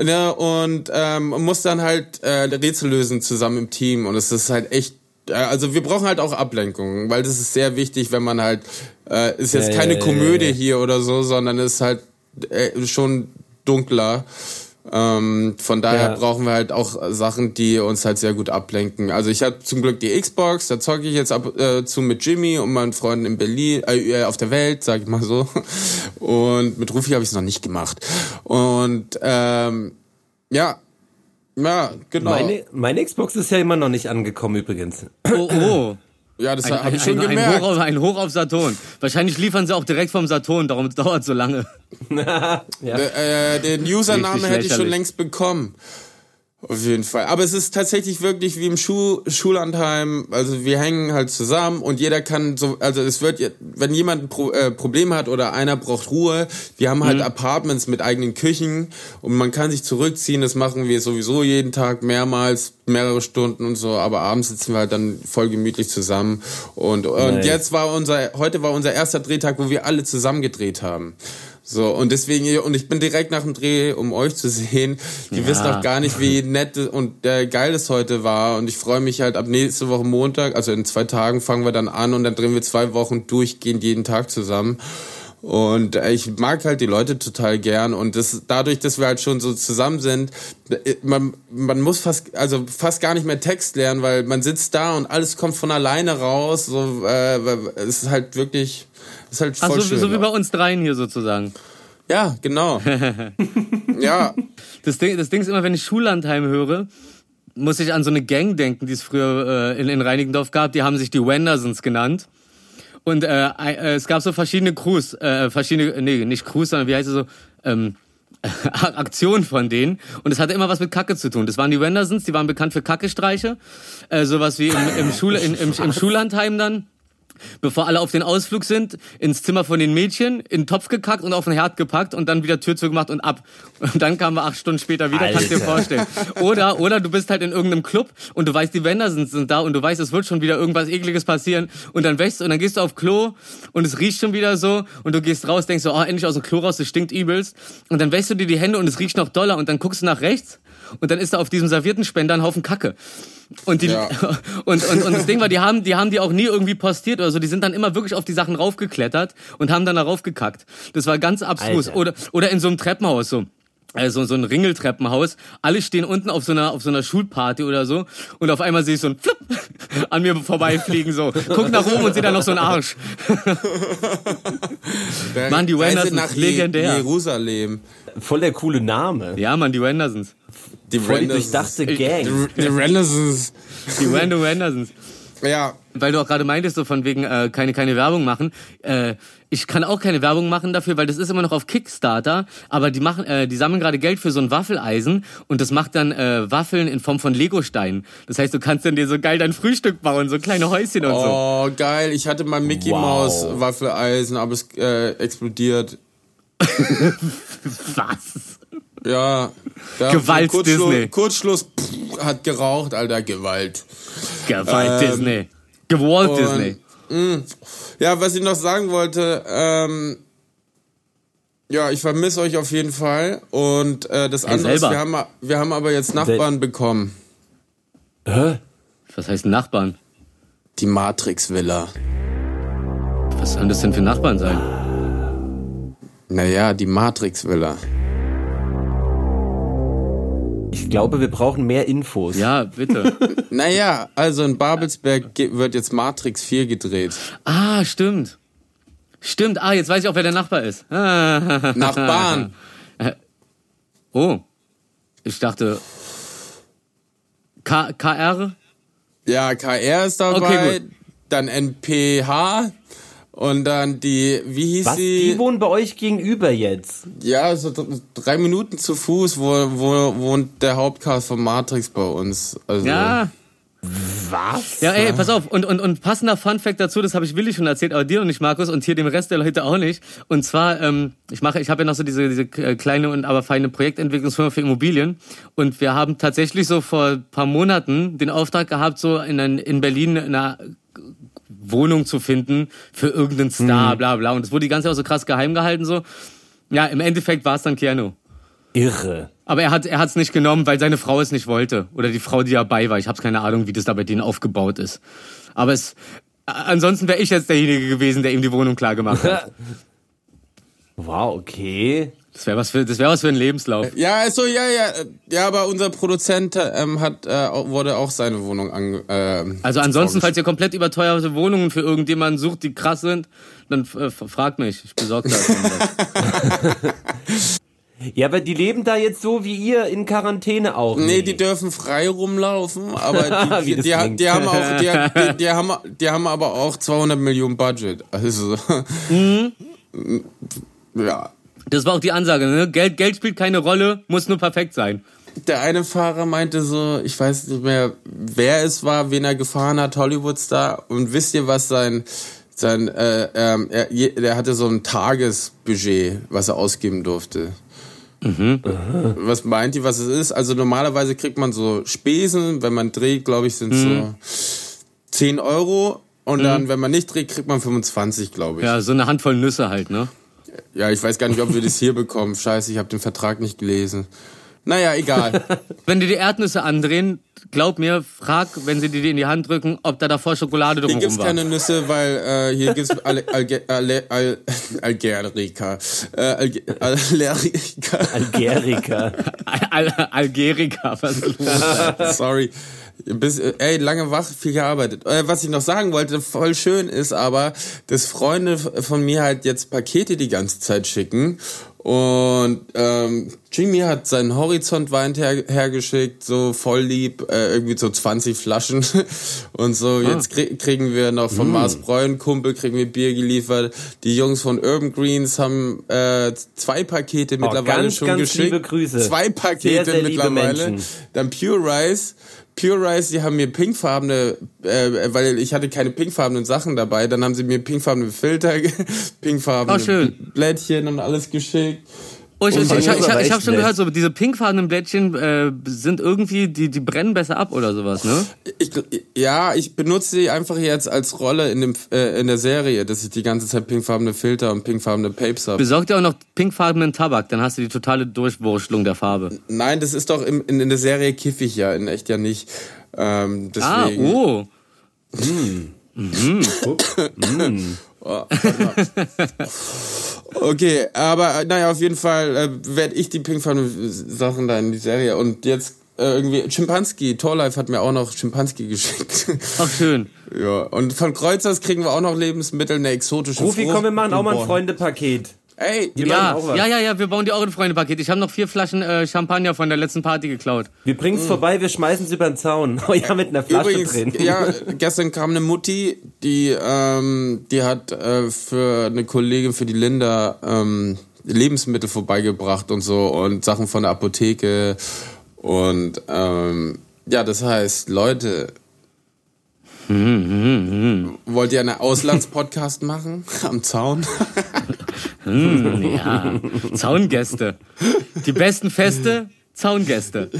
ja, und ähm, musst dann halt äh, Rätsel lösen zusammen im Team. Und es ist halt echt also wir brauchen halt auch Ablenkung, weil das ist sehr wichtig, wenn man halt, äh, ist jetzt ja, keine ja, Komödie ja, hier oder so, sondern ist halt äh, schon dunkler. Ähm, von daher brauchen wir halt auch Sachen, die uns halt sehr gut ablenken. Also ich habe zum Glück die Xbox, da zocke ich jetzt ab äh, zu mit Jimmy und meinen Freunden in Berlin, äh, auf der Welt, sag ich mal so. <laughs> Und mit Rufi habe ich es noch nicht gemacht. Und ähm, ja, ja, genau. Meine, meine Xbox ist ja immer noch nicht angekommen übrigens. Oh, oh. <clears throat> Ja, das habe ich schon ein, gemerkt. Ein Hoch, auf, ein Hoch auf Saturn. Wahrscheinlich liefern sie auch direkt vom Saturn, darum <laughs> dauert es so lange. <laughs> ja. äh, den Username hätte ich schon längst bekommen. Auf jeden Fall. Aber es ist tatsächlich wirklich wie im Schu Schullandheim. Also wir hängen halt zusammen und jeder kann so, also es wird, wenn jemand ein Pro, äh, Problem hat oder einer braucht Ruhe, wir haben halt mhm. Apartments mit eigenen Küchen und man kann sich zurückziehen. Das machen wir sowieso jeden Tag mehrmals, mehrere Stunden und so. Aber abends sitzen wir halt dann voll gemütlich zusammen. Und, und jetzt war unser, heute war unser erster Drehtag, wo wir alle zusammen gedreht haben. So, und deswegen, und ich bin direkt nach dem Dreh, um euch zu sehen. Die ja. wissen auch gar nicht, wie nett und äh, geil es heute war. Und ich freue mich halt ab nächste Woche Montag, also in zwei Tagen fangen wir dann an und dann drehen wir zwei Wochen durchgehend jeden Tag zusammen. Und äh, ich mag halt die Leute total gern und das dadurch, dass wir halt schon so zusammen sind, äh, man, man muss fast also fast gar nicht mehr Text lernen, weil man sitzt da und alles kommt von alleine raus. So äh, es ist halt wirklich ist halt voll Ach, so, schön, so wie bei uns dreien hier sozusagen. Ja, genau. <laughs> ja. Das Ding, das Ding ist immer, wenn ich Schullandheim höre, muss ich an so eine Gang denken, die es früher äh, in, in Reinickendorf gab. Die haben sich die Wendersons genannt. Und äh, äh, es gab so verschiedene Crews, äh, verschiedene, nee, nicht Crews, sondern wie heißt es so, ähm, <laughs> Aktionen von denen. Und es hatte immer was mit Kacke zu tun. Das waren die Wendersons, die waren bekannt für Kackestreiche. Äh, sowas wie im, im, Schule, in, im, im Schullandheim dann bevor alle auf den Ausflug sind, ins Zimmer von den Mädchen, in den Topf gekackt und auf den Herd gepackt und dann wieder Tür zugemacht und ab. Und dann kamen wir acht Stunden später wieder, Alter. kannst dir vorstellen. Oder, oder du bist halt in irgendeinem Club und du weißt, die Wender sind, sind da und du weißt, es wird schon wieder irgendwas ekliges passieren und dann wächst und dann gehst du auf Klo und es riecht schon wieder so und du gehst raus, denkst so, oh, endlich aus dem Klo raus, es stinkt übelst und dann wäschst du dir die Hände und es riecht noch doller und dann guckst du nach rechts und dann ist da auf diesem servierten Spender ein Haufen Kacke. Und, die, ja. <laughs> und, und, und das Ding war, die haben, die haben die auch nie irgendwie postiert oder so. Die sind dann immer wirklich auf die Sachen raufgeklettert und haben dann darauf gekackt. Das war ganz abstrus. Oder, oder in so einem Treppenhaus so also so ein Ringeltreppenhaus. Alle stehen unten auf so einer auf so einer Schulparty oder so und auf einmal sehe ich so ein Flipp <laughs> an mir vorbeifliegen so. Guck nach oben und sehe da noch so einen Arsch. Mann, die Wendersons, legendär. Jerusalem. Voll der coole Name. Ja, Mann, die Wendersons. Die Voll durchdachte Gang. Die Wendersons. Die Random Wendersons. Ja. Weil du auch gerade meintest, so von wegen äh, keine, keine Werbung machen. Äh, ich kann auch keine Werbung machen dafür, weil das ist immer noch auf Kickstarter, aber die machen, äh, die sammeln gerade Geld für so ein Waffeleisen und das macht dann äh, Waffeln in Form von Legosteinen. Das heißt, du kannst dann dir so geil dein Frühstück bauen, so kleine Häuschen und oh, so. Oh, geil. Ich hatte mal Mickey wow. Maus Waffeleisen, aber es äh, explodiert. <laughs> Was? Ja. ja Gewalt Kurzschluss, Disney. Kurzschluss pff, hat geraucht, Alter, Gewalt. Gewalt Ähm, Disney. Gewalt und- Disney. Ja, was ich noch sagen wollte, ähm, ja, ich vermisse euch auf jeden Fall. Und äh, das Hey, andere ist, wir haben, wir haben aber jetzt Nachbarn bekommen. Hä? Was heißt Nachbarn? Die Matrix-Villa. Was sollen das denn für Nachbarn sein? Naja, die Matrix-Villa. Ich glaube, wir brauchen mehr Infos. Ja, bitte. <laughs> Naja, also in Babelsberg wird jetzt Matrix 4 gedreht. ah, stimmt. Stimmt. Ah, jetzt weiß ich auch, wer der Nachbar ist. <laughs> Nachbarn. Oh. Ich dachte. K KR? Ja, KR ist dabei, Okay, gut. dann NPH und dann die, wie hieß Was? sie? Die wohnen bei euch gegenüber jetzt. Ja, so dr- drei Minuten zu Fuß, wo, wo wohnt der Hauptcast von Matrix bei uns. Also, Ja. Was? Ja, ey, pass auf. Und, und, und passender Funfact dazu, das habe ich Willi schon erzählt, aber dir noch nicht, Markus, und hier dem Rest der Leute auch nicht. Und zwar, ähm, ich mache, ich habe ja noch so diese, diese äh, kleine und aber feine Projektentwicklungsfirma für Immobilien. Und wir haben tatsächlich so vor ein paar Monaten den Auftrag gehabt, so in, ein- in Berlin eine Wohnung zu finden für irgendeinen Star, bla bla. Und das wurde die ganze Zeit auch so krass geheim gehalten, so. Ja, im Endeffekt war es dann Keanu. Irre. Aber er hat er hat's nicht genommen, weil seine Frau es nicht wollte oder die Frau, die dabei war. Ich habe keine Ahnung, wie das da bei denen aufgebaut ist. Aber es a- ansonsten wäre ich jetzt derjenige gewesen, der ihm die Wohnung klar gemacht hat. <laughs> Wow, okay. Das wäre was für das wäre was für ein Lebenslauf. Ja, also ja, ja, äh, ja, aber unser Produzent ähm, hat äh, wurde auch seine Wohnung ange. Ähm, Also ansonsten, falls ihr komplett überteuerte Wohnungen für irgendjemanden sucht, die krass sind, dann äh, fragt mich. Ich besorge das. <laughs> Ja, aber die leben da jetzt so wie ihr in Quarantäne auch. Nee, die dürfen frei rumlaufen, aber <laughs> die, die, die, haben auch, <laughs> die, haben, die haben aber auch 200 Millionen Budget. Also, Mhm. ja. Das war auch die Ansage. Ne? Geld Geld spielt keine Rolle, muss nur perfekt sein. Der eine Fahrer meinte so, ich weiß nicht mehr, wer es war, wen er gefahren hat, Hollywoodstar. Und wisst ihr, was sein, sein, äh, ähm, er, der hatte so ein Tagesbudget, was er ausgeben durfte. Was meint ihr, was es ist? Also normalerweise kriegt man so Spesen, wenn man dreht, glaube ich, sind so 10 Euro. Und dann, wenn man nicht dreht, kriegt man 25, glaube ich. Ja, so eine Handvoll Nüsse halt, ne? Ja, ich weiß gar nicht, ob wir das hier <laughs> bekommen. Scheiße, ich habe den Vertrag nicht gelesen. Naja, egal. <laughs> Wenn die die Erdnüsse andrehen, glaub mir, frag, wenn sie dir die in die Hand drücken, ob da davor Schokolade Hier drumherum gibt's war. keine Nüsse, weil äh, hier gibt's Al Alge Al Al Algerika. Äh, Alge. Algerika. Al <laughs> Al Algerika, was los? Sorry. Bis, ey, lange wach, viel gearbeitet. Äh, was ich noch sagen wollte, voll schön ist aber, dass Freunde von mir halt jetzt Pakete die ganze Zeit schicken. Und ähm, Jimmy hat seinen Horizontwein her hergeschickt, so voll lieb, äh, irgendwie so 20 Flaschen. <laughs> Und so, jetzt krie kriegen wir noch von Mars Bräun, Kumpel, kriegen wir Bier geliefert. Die Jungs von Urban Greens haben äh, zwei Pakete mittlerweile ganz, schon ganz geschickt. liebe Grüße. Zwei Pakete Sehr, sehr mittlerweile. Dann Pure Rice. Pure Rice, die haben mir pinkfarbene, äh, weil ich hatte keine pinkfarbenen Sachen dabei, dann haben sie mir pinkfarbene Filter, <laughs> pinkfarbene Oh. Blättchen und alles geschickt. Oh, ich ich, ich, ich, ich, habe schon gehört, so diese pinkfarbenen Blättchen äh, sind irgendwie, die, die brennen besser ab oder sowas, ne? Ich, ja, ich benutze die einfach jetzt als Rolle in dem äh, in der Serie, dass ich die ganze Zeit pinkfarbene Filter und pinkfarbene Papes habe. Besorg dir auch noch pinkfarbenen Tabak, dann hast du die totale Durchwurschtelung der Farbe. Nein, das ist doch im, in, in der Serie kiff ich ja, in echt ja nicht. Ähm, Ah, deswegen. oh. <laughs> <laughs> Oh, warte mal. <laughs> okay, aber äh, naja, auf jeden Fall äh, werde ich die pinkfarbenen Sachen da in die Serie. Und jetzt äh, irgendwie, Chimpanski, Torlife hat mir auch noch Chimpanski <laughs> geschickt. Ach, schön. ja, und von Kreuzers kriegen wir auch noch Lebensmittel, eine exotische Rufi, Frucht. komm, wir machen auch mal ein. Freundepaket. Ey, ihr Ja, auch was. ja, ja, ja, wir bauen dir auch ein Freundepaket. Ich habe noch vier Flaschen äh, Champagner von der letzten Party geklaut. Wir bringen es vorbei, wir schmeißen es über den Zaun. <laughs> Oh ja, mit einer Flasche Übrigens, drin. ja, <laughs> gestern kam eine Mutti, die, ähm, die hat äh, für eine Kollegin, für die Linda, ähm, Lebensmittel vorbeigebracht und so und Sachen von der Apotheke. Und ähm, ja, das heißt, Leute, wollt ihr einen Auslandspodcast machen am Zaun? <laughs> Hm, ja, Zaungäste. Die besten Feste, Zaungäste.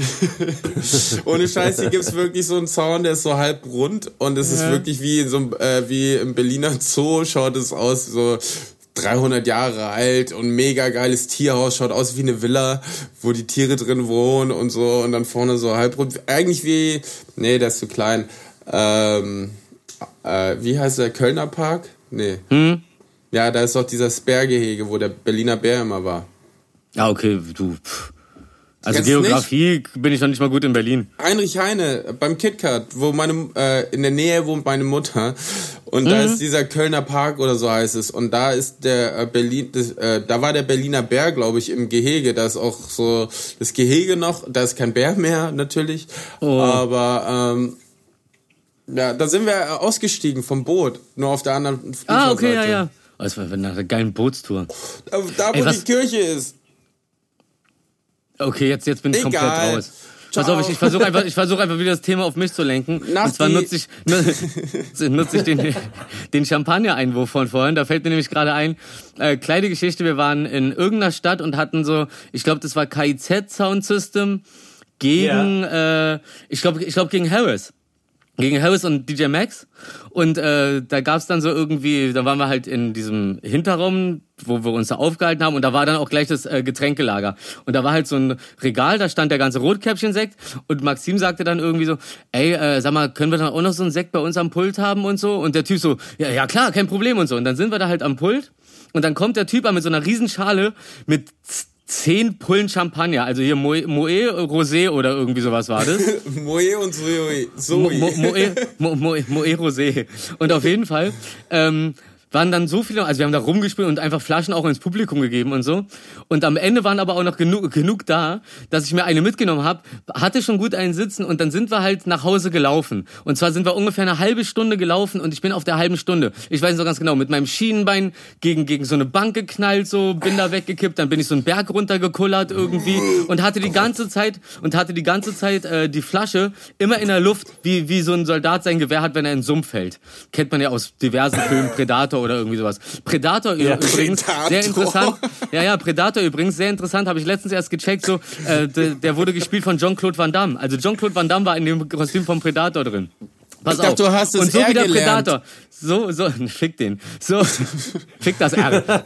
Ohne Scheiß, hier gibt's wirklich so einen Zaun, der ist so halb rund und es ist wirklich wie in so einem, äh, wie im Berliner Zoo schaut es aus, so 300 Jahre alt und mega geiles Tierhaus, schaut aus wie eine Villa, wo die Tiere drin wohnen und so und dann vorne so halb rund. Eigentlich wie, nee, der ist zu klein. Ähm, äh, wie heißt der, Kölner Park? Nee. Hm? Ja, da ist doch dieses Bärgehege, wo der Berliner Bär immer war. Ja, okay, du. pff. Also Kennst Geografie bin ich noch nicht mal gut in Berlin. Heinrich Heine beim KitKat, wo meine äh, in der Nähe wohnt meine Mutter und da ist dieser Kölner Park oder so heißt es und da ist der äh, Berlin das, äh, da war der Berliner Bär glaube ich im Gehege, da ist auch so das Gehege noch, da ist kein Bär mehr natürlich, aber ähm, ja, da sind wir ausgestiegen vom Boot, nur auf der anderen Ah, okay, ja, ja. Das war nach einer geilen Bootstour. Da, da wo Ey, was- die Kirche ist. Okay, jetzt, jetzt bin ich komplett Egal. raus. Pass Ciao. auf, ich, ich versuche einfach, ich versuche einfach wieder das Thema auf mich zu lenken. Nach und zwar nutze ich, nu- <laughs> <laughs> nutze ich den, den Champagner-Einwurf von vorhin. Da fällt mir nämlich gerade ein, äh, kleine Geschichte, wir waren in irgendeiner Stadt und hatten so, ich glaube, das war KIZ Sound System gegen, äh, ich glaube, ich glaube gegen Harris gegen Harris und DJ Max. Und äh, da gab's dann so irgendwie, da waren wir halt in diesem Hinterraum, wo wir uns da aufgehalten haben. Und da war dann auch gleich das äh, Getränkelager. Und da war halt so ein Regal, da stand der ganze Rotkäppchen-Sekt. Und Maxim sagte dann irgendwie so, ey, äh, sag mal, können wir dann auch noch so einen Sekt bei uns am Pult haben und so? Und der Typ so, ja, ja klar, kein Problem und so. Und dann sind wir da halt am Pult. Und dann kommt der Typ an mit so einer Riesenschale mit zehn Pullen Champagner. Also hier Moe, Moe Rosé oder irgendwie sowas war das. <laughs> Moe und Zoe. Mo, Zoe. Mo, Moe, Mo, Moe, Moe Rosé. Und auf jeden Fall ähm, waren dann so viele, also wir haben da rumgespielt und einfach Flaschen auch ins Publikum gegeben und so. Und am Ende waren aber auch noch genug, genug da, dass ich mir eine mitgenommen habe, hatte schon gut einen Sitzen und dann sind wir halt nach Hause gelaufen. Und zwar sind wir ungefähr eine halbe Stunde gelaufen und ich bin auf der halben Stunde, ich weiß nicht so ganz genau, mit meinem Schienenbein gegen, gegen so eine Bank geknallt, so, bin da weggekippt, dann bin ich so einen Berg runtergekullert irgendwie und hatte die ganze Zeit, und hatte die ganze Zeit äh, die Flasche immer in der Luft, wie, wie so ein Soldat sein Gewehr hat, wenn er in den Sumpf fällt. Kennt man ja aus diversen Filmen, Predator oder irgendwie sowas. Predator übrigens, Predator. sehr interessant. Ja, ja, Predator übrigens, sehr interessant, habe ich letztens erst gecheckt, so, äh, der, der wurde gespielt von Jean-Claude Van Damme. Also Jean-Claude Van Damme war in dem Kostüm vom Predator drin. Pass Ich dachte, auf. du hast es Und so wie der gelernt. Predator. So, so, <laughs> fick den. So, <laughs> fick das R.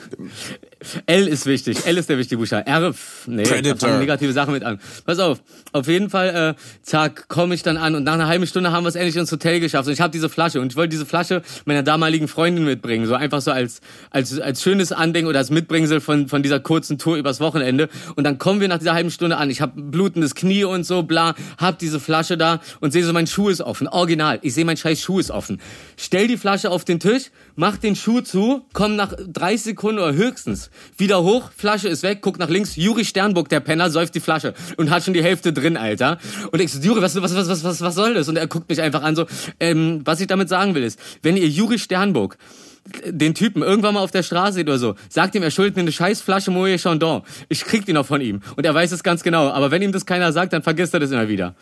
L ist wichtig. L ist der wichtige Buchstabe. R, nee, da Predator. fangen negative Sachen mit an. Pass auf. Auf jeden Fall, äh, zack, komme ich dann an und nach einer halben Stunde haben wir es endlich ins Hotel geschafft und ich habe diese Flasche und ich wollte diese Flasche meiner damaligen Freundin mitbringen, so einfach so als als als schönes Andenken oder als Mitbringsel von von dieser kurzen Tour übers Wochenende und dann kommen wir nach dieser halben Stunde an. Ich habe blutendes Knie und so, bla, hab diese Flasche da und sehe so mein Schuh ist offen, original. Ich sehe mein scheiß Schuh ist offen. Stell die Flasche auf den Tisch, mach den Schuh zu, komm nach 30 Sekunden oder höchstens wieder hoch, Flasche ist weg, guck nach links, Juri Sternburg, der Penner, säuft die Flasche und hat schon die Hälfte drin, Alter. Und ich so, Juri, was, was, was, was, was, was soll das? Und er guckt mich einfach an so, ähm, was ich damit sagen will ist, wenn ihr Juri Sternburg den Typen irgendwann mal auf der Straße seht oder so, sagt ihm, er schuldet mir eine scheiß Flasche Moët Chandon. Ich krieg die noch von ihm. Und er weiß es ganz genau. Aber wenn ihm das keiner sagt, dann vergisst er das immer wieder.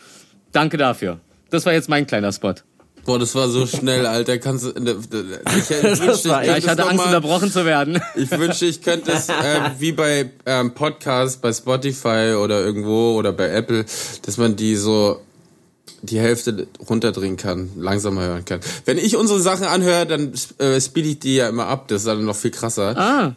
Danke dafür. Das war jetzt mein kleiner Spot. Boah, das war so schnell, Alter. Kannst du, ich, <laughs> ich wünschte, ich, war ich es hatte Angst, mal- unterbrochen zu werden. <laughs> Ich wünschte, ich könnte es äh, wie bei ähm, Podcasts, bei Spotify oder irgendwo oder bei Apple, dass man die so die Hälfte runterdrehen kann, langsamer hören kann. Wenn ich unsere Sachen anhöre, dann äh, speed ich die ja immer ab. Das ist dann noch viel krasser. Ah,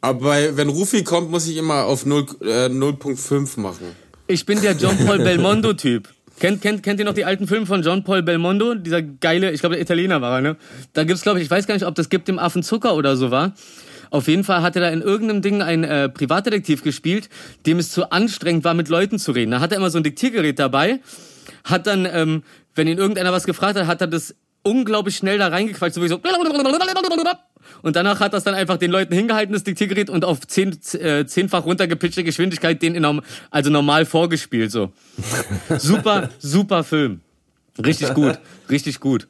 Aber bei, wenn Rufi kommt, muss ich immer auf 0, äh, 0.5 machen. ich bin der John Paul <laughs> Belmondo-Typ. Kennt, kennt, kennt ihr noch die alten Filme von John Paul Belmondo? Dieser geile, ich glaube, der Italiener war er, ne? Da gibt's, glaube ich, ich weiß gar nicht, ob das gibt dem Affen Zucker oder so war. Auf jeden Fall hat er da in irgendeinem Ding einen äh, Privatdetektiv gespielt, dem es zu anstrengend war, mit Leuten zu reden. Da hat er immer so ein Diktiergerät dabei, hat dann, ähm, wenn ihn irgendeiner was gefragt hat, hat er das unglaublich schnell da reingequatscht, so wie so und danach hat das dann einfach den Leuten hingehalten, das Diktiergerät, und auf zehn, äh, zehnfach runtergepitchte Geschwindigkeit den in norm, also normal vorgespielt, so. <laughs> Super, super Film. Richtig gut, richtig gut.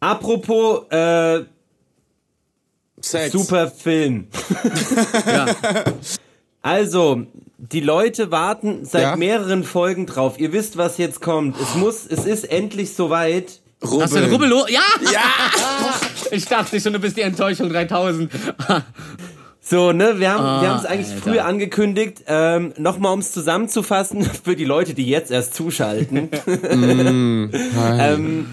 Apropos äh, Sex. super Film. <laughs> Ja. Also, die Leute warten seit Ja? mehreren Folgen drauf. Ihr wisst, was jetzt kommt. Es muss, es ist endlich soweit. Rubbeln. Hast du den Rubbel los? Ja! Ja! <laughs> Ich dachte schon, du bist die Enttäuschung 3000. <laughs> So, ne, wir haben Ah, wir haben es eigentlich Alter. früher angekündigt. Ähm, Nochmal, um es zusammenzufassen, <laughs> für die Leute, die jetzt erst zuschalten. ähm,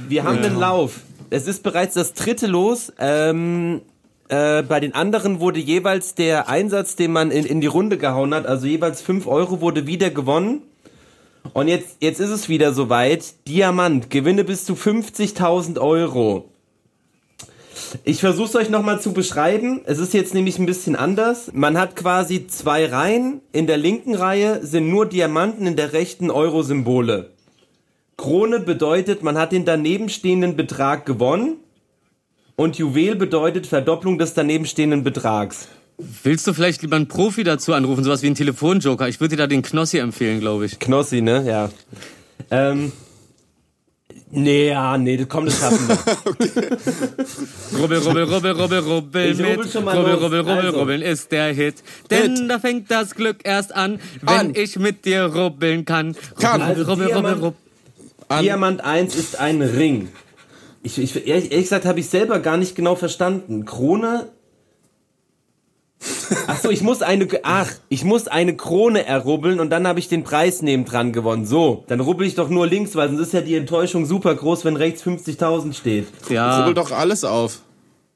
wir haben den Lauf. Es ist bereits das dritte Los. Ähm, äh, bei den anderen wurde jeweils der Einsatz, den man in, in die Runde gehauen hat, also jeweils 5 Euro, wurde wieder gewonnen. Und jetzt, jetzt ist es wieder soweit. Diamant, Gewinne bis zu 50.000 Euro. Ich versuche es euch nochmal zu beschreiben. Es ist jetzt nämlich ein bisschen anders. Man hat quasi zwei Reihen. In der linken Reihe sind nur Diamanten, in der rechten Euro-Symbole. Krone bedeutet, man hat den daneben stehenden Betrag gewonnen. Und Juwel bedeutet Verdopplung des daneben stehenden Betrags. Willst du vielleicht lieber einen Profi dazu anrufen, sowas wie einen Telefonjoker? Ich würde dir da den Knossi empfehlen, glaube ich. Knossi, ne? Ja. Ähm. Nee, ja, nee, das kommt, das schaffen wir. <laughs> Rubbel, rubbel, rubbel, rubbel, rubbel Ich mit. rubbel schon mal rubbel, rubbel, rubbel, Also. rubbeln ist der Hit. Denn Hit. da fängt das Glück erst an, wenn An. ich mit dir rubbeln kann. Kann. Rubbel, Also rubbel, rubbel, Diamant- rubbel. An- Diamant 1 ist ein Ring. Ich, ich, ehrlich, ehrlich gesagt habe ich selber gar nicht genau verstanden. Krone. Ach so, ich muss eine, ach, ich muss eine Krone errubbeln und dann habe ich den Preis nebendran gewonnen. So, dann rubbel ich doch nur links, weil sonst ist ja die Enttäuschung super groß, wenn rechts 50.000 steht. Ja. Rubbel doch alles auf.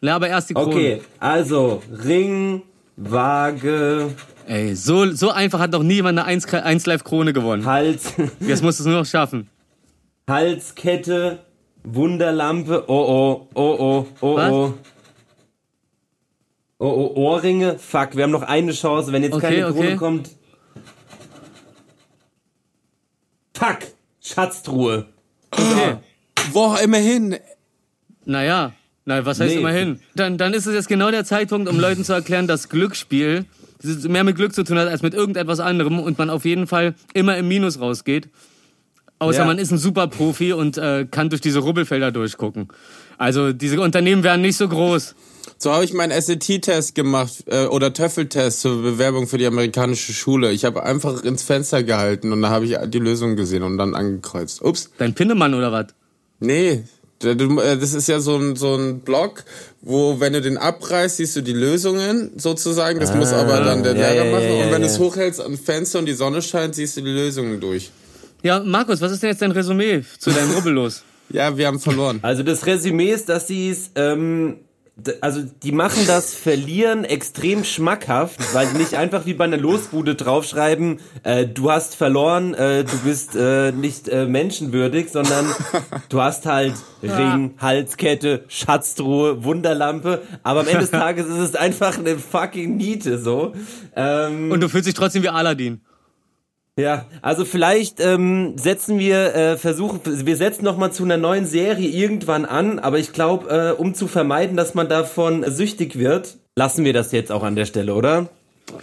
Ja, aber erst die Krone. Okay, also Ring, Waage, Ey, so, so einfach hat noch nie jemand eine 1, 1 Live Krone gewonnen. Hals, Jetzt musst du es nur noch schaffen. Halskette, Wunderlampe, oh oh, oh oh, oh Was? oh. Oh oh, Ohrringe, fuck, wir haben noch eine Chance, wenn jetzt Okay, keine Krone okay. kommt. Fuck, Schatztruhe. Okay. Wo immerhin. Naja, na, was heißt Nee. immerhin? Dann, dann ist es jetzt genau der Zeitpunkt, um Leuten zu erklären, dass Glücksspiel mehr mit Glück zu tun hat als mit irgendetwas anderem und man auf jeden Fall immer im Minus rausgeht. Außer Ja. man ist ein Superprofi und äh, kann durch diese Rubbelfelder durchgucken. Also diese Unternehmen wären nicht so groß. So habe ich meinen SAT-Test gemacht äh, oder Töffeltest zur Bewerbung für die amerikanische Schule. Ich habe einfach ins Fenster gehalten und da habe ich die Lösung gesehen und dann angekreuzt. Ups. Dein Pinnemann oder was? Nee, äh, das ist ja so ein, so ein Block, wo, wenn du den abreißt, siehst du die Lösungen sozusagen. Das muss aber dann der Ah, ja, Lehrer ja, machen. ja, und wenn ja. du es hochhältst am Fenster und die Sonne scheint, siehst du die Lösungen durch. Ja, Markus, was ist denn jetzt dein Resümee zu deinem <laughs> Rubbel los? Ja, wir haben verloren. Also das Resümee ist, dass sie es, ähm, also die machen das Verlieren extrem schmackhaft, weil sie nicht einfach wie bei einer Losbude draufschreiben, äh, du hast verloren, äh, du bist äh, nicht äh, menschenwürdig, sondern du hast halt Ring, Halskette, Schatztruhe, Wunderlampe, aber am Ende des <laughs> Tages ist es einfach eine fucking Niete so. Ähm, Und du fühlst dich trotzdem wie Aladdin. Ja, also vielleicht ähm, setzen wir äh, versuchen, wir setzen noch mal zu einer neuen Serie irgendwann an, aber ich glaube, äh, um zu vermeiden, dass man davon süchtig wird, lassen wir das jetzt auch an der Stelle, oder?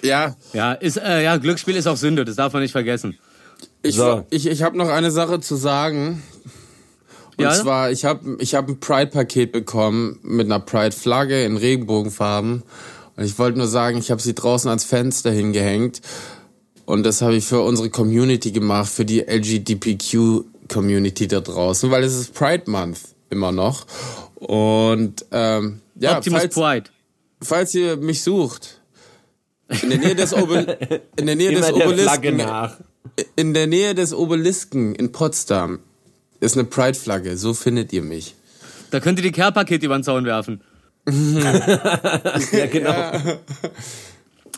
Ja, Ja, ist, äh, ja, Glücksspiel ist auch Sünde, das darf man nicht vergessen. ich, So. ich, ich habe noch eine Sache zu sagen. Und Ja? zwar, ich habe ich hab ein Pride-Paket bekommen mit einer Pride-Flagge in Regenbogenfarben. Und ich wollte nur sagen, ich habe sie draußen ans Fenster hingehängt. Und das habe ich für unsere Community gemacht, für die LGBTQ-Community da draußen, weil es ist Pride Month immer noch. Und ähm, ja, Optimus falls, Pride. falls ihr mich sucht, in der Nähe des, Obel <laughs> in der Nähe des Immer der Flagge Obelisken, nach. in der Nähe des Obelisken in Potsdam ist eine Pride-Flagge. So findet ihr mich. Da könnt ihr die Care-Pakete über den Zaun werfen. <laughs> <laughs> Ja, genau.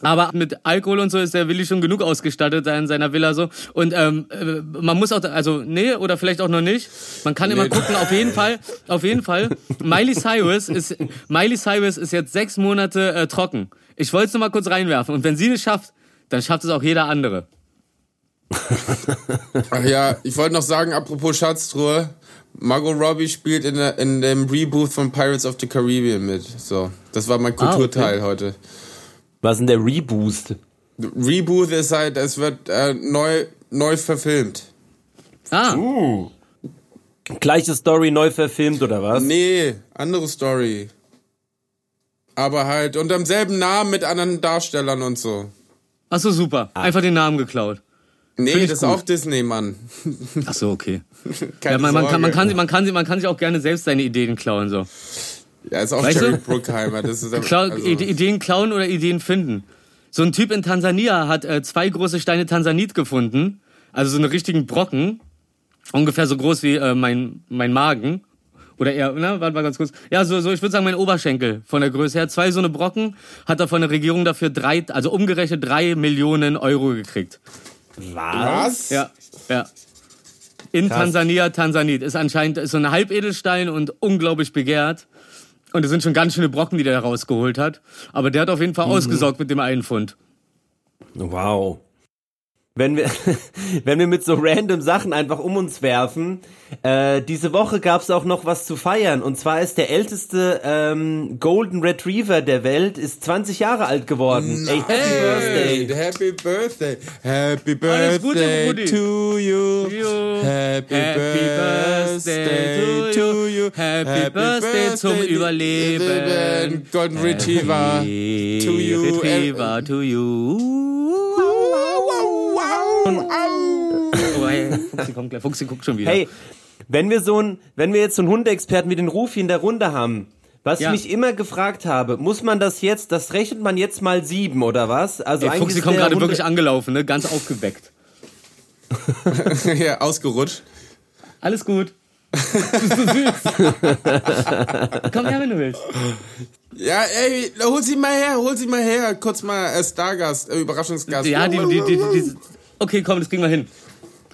Aber mit Alkohol und so ist der Willi schon genug ausgestattet da in seiner Villa so. Und ähm, äh, man muss auch, da- also nee, oder vielleicht auch noch nicht. Man kann immer Nee. gucken, auf jeden Fall, auf jeden Fall. Miley Cyrus ist, Miley Cyrus ist jetzt sechs Monate äh, trocken. Ich wollte es nur mal kurz reinwerfen. Und wenn sie es schafft, dann schafft es auch jeder andere. Ach ja, ich wollte noch sagen, apropos Schatztruhe, Margot Robbie spielt in, der, in dem Reboot von Pirates of the Caribbean mit. So, das war mein Kulturteil heute. Was ist denn der Reboost? Reboot ist halt, es wird äh, neu, neu verfilmt. Ah, Gleiche Story neu verfilmt oder was? Nee, andere Story. Aber halt unter demselben Namen mit anderen Darstellern und so. ach so super. Einfach den Namen geklaut. Nee, das ist auch Disney, Mann. Ach so, okay. <laughs> Keine Ja, man, man, kann, man, kann, sie- man, kann, sie- man kann sich auch gerne selbst seine Ideen klauen so. Ja, ist auch Weißt Jerry du? Bruckheimer. Das ist <laughs> aber- Klau also, Ide- Ideen klauen oder Ideen finden. So ein Typ in Tansania hat äh, zwei große Steine Tansanit gefunden. Also so einen richtigen Brocken. Ungefähr so groß wie äh, mein, mein Magen. Oder eher, ne, warte mal ganz kurz. Ja, so, so ich würde sagen, mein Oberschenkel von der Größe her. Zwei so eine Brocken hat er von der Regierung dafür drei, also umgerechnet drei Millionen Euro gekriegt. was? Ja, ja. In Tansania, Tansanit. Ist anscheinend ist so ein Halbedelstein und unglaublich begehrt. Und es sind schon ganz schöne Brocken, die der rausgeholt hat. Aber der hat auf jeden Fall ausgesorgt mit dem einen Pfund. Wow. Wenn wir, <laughs> wenn wir mit so random Sachen einfach um uns werfen, äh, diese Woche gab's auch noch was zu feiern. Und zwar ist der älteste ähm, Golden Retriever der Welt, ist 20 Jahre alt geworden. Ey, Happy Hey, Birthday. happy birthday. Happy Alles Gute, birthday to you. You. Happy, Happy Birthday to you. Happy Birthday zum Überleben. Golden Retriever. To you. Retriever to you. Oh, hey, Fuchsi kommt gleich. Fuchsi guckt schon wieder. Hey, wenn wir so ein, wenn wir jetzt so einen Hundeexperten wie den Rufi in der Runde haben, was Ja. ich mich immer gefragt habe, muss man das jetzt, das rechnet man jetzt mal sieben oder was? Also Ey, eigentlich Fuchsi kommt gerade Hunde- wirklich angelaufen, ne? Ganz aufgeweckt. <laughs> ja, ausgerutscht. Alles gut. Bist du süß? Komm her, wenn du willst. Ja, ey, hol sie mal her, hol sie mal her. Kurz mal äh, Stargast, äh, Überraschungsgast. Ja, die, die, die, die, die, okay, komm, das kriegen wir hin.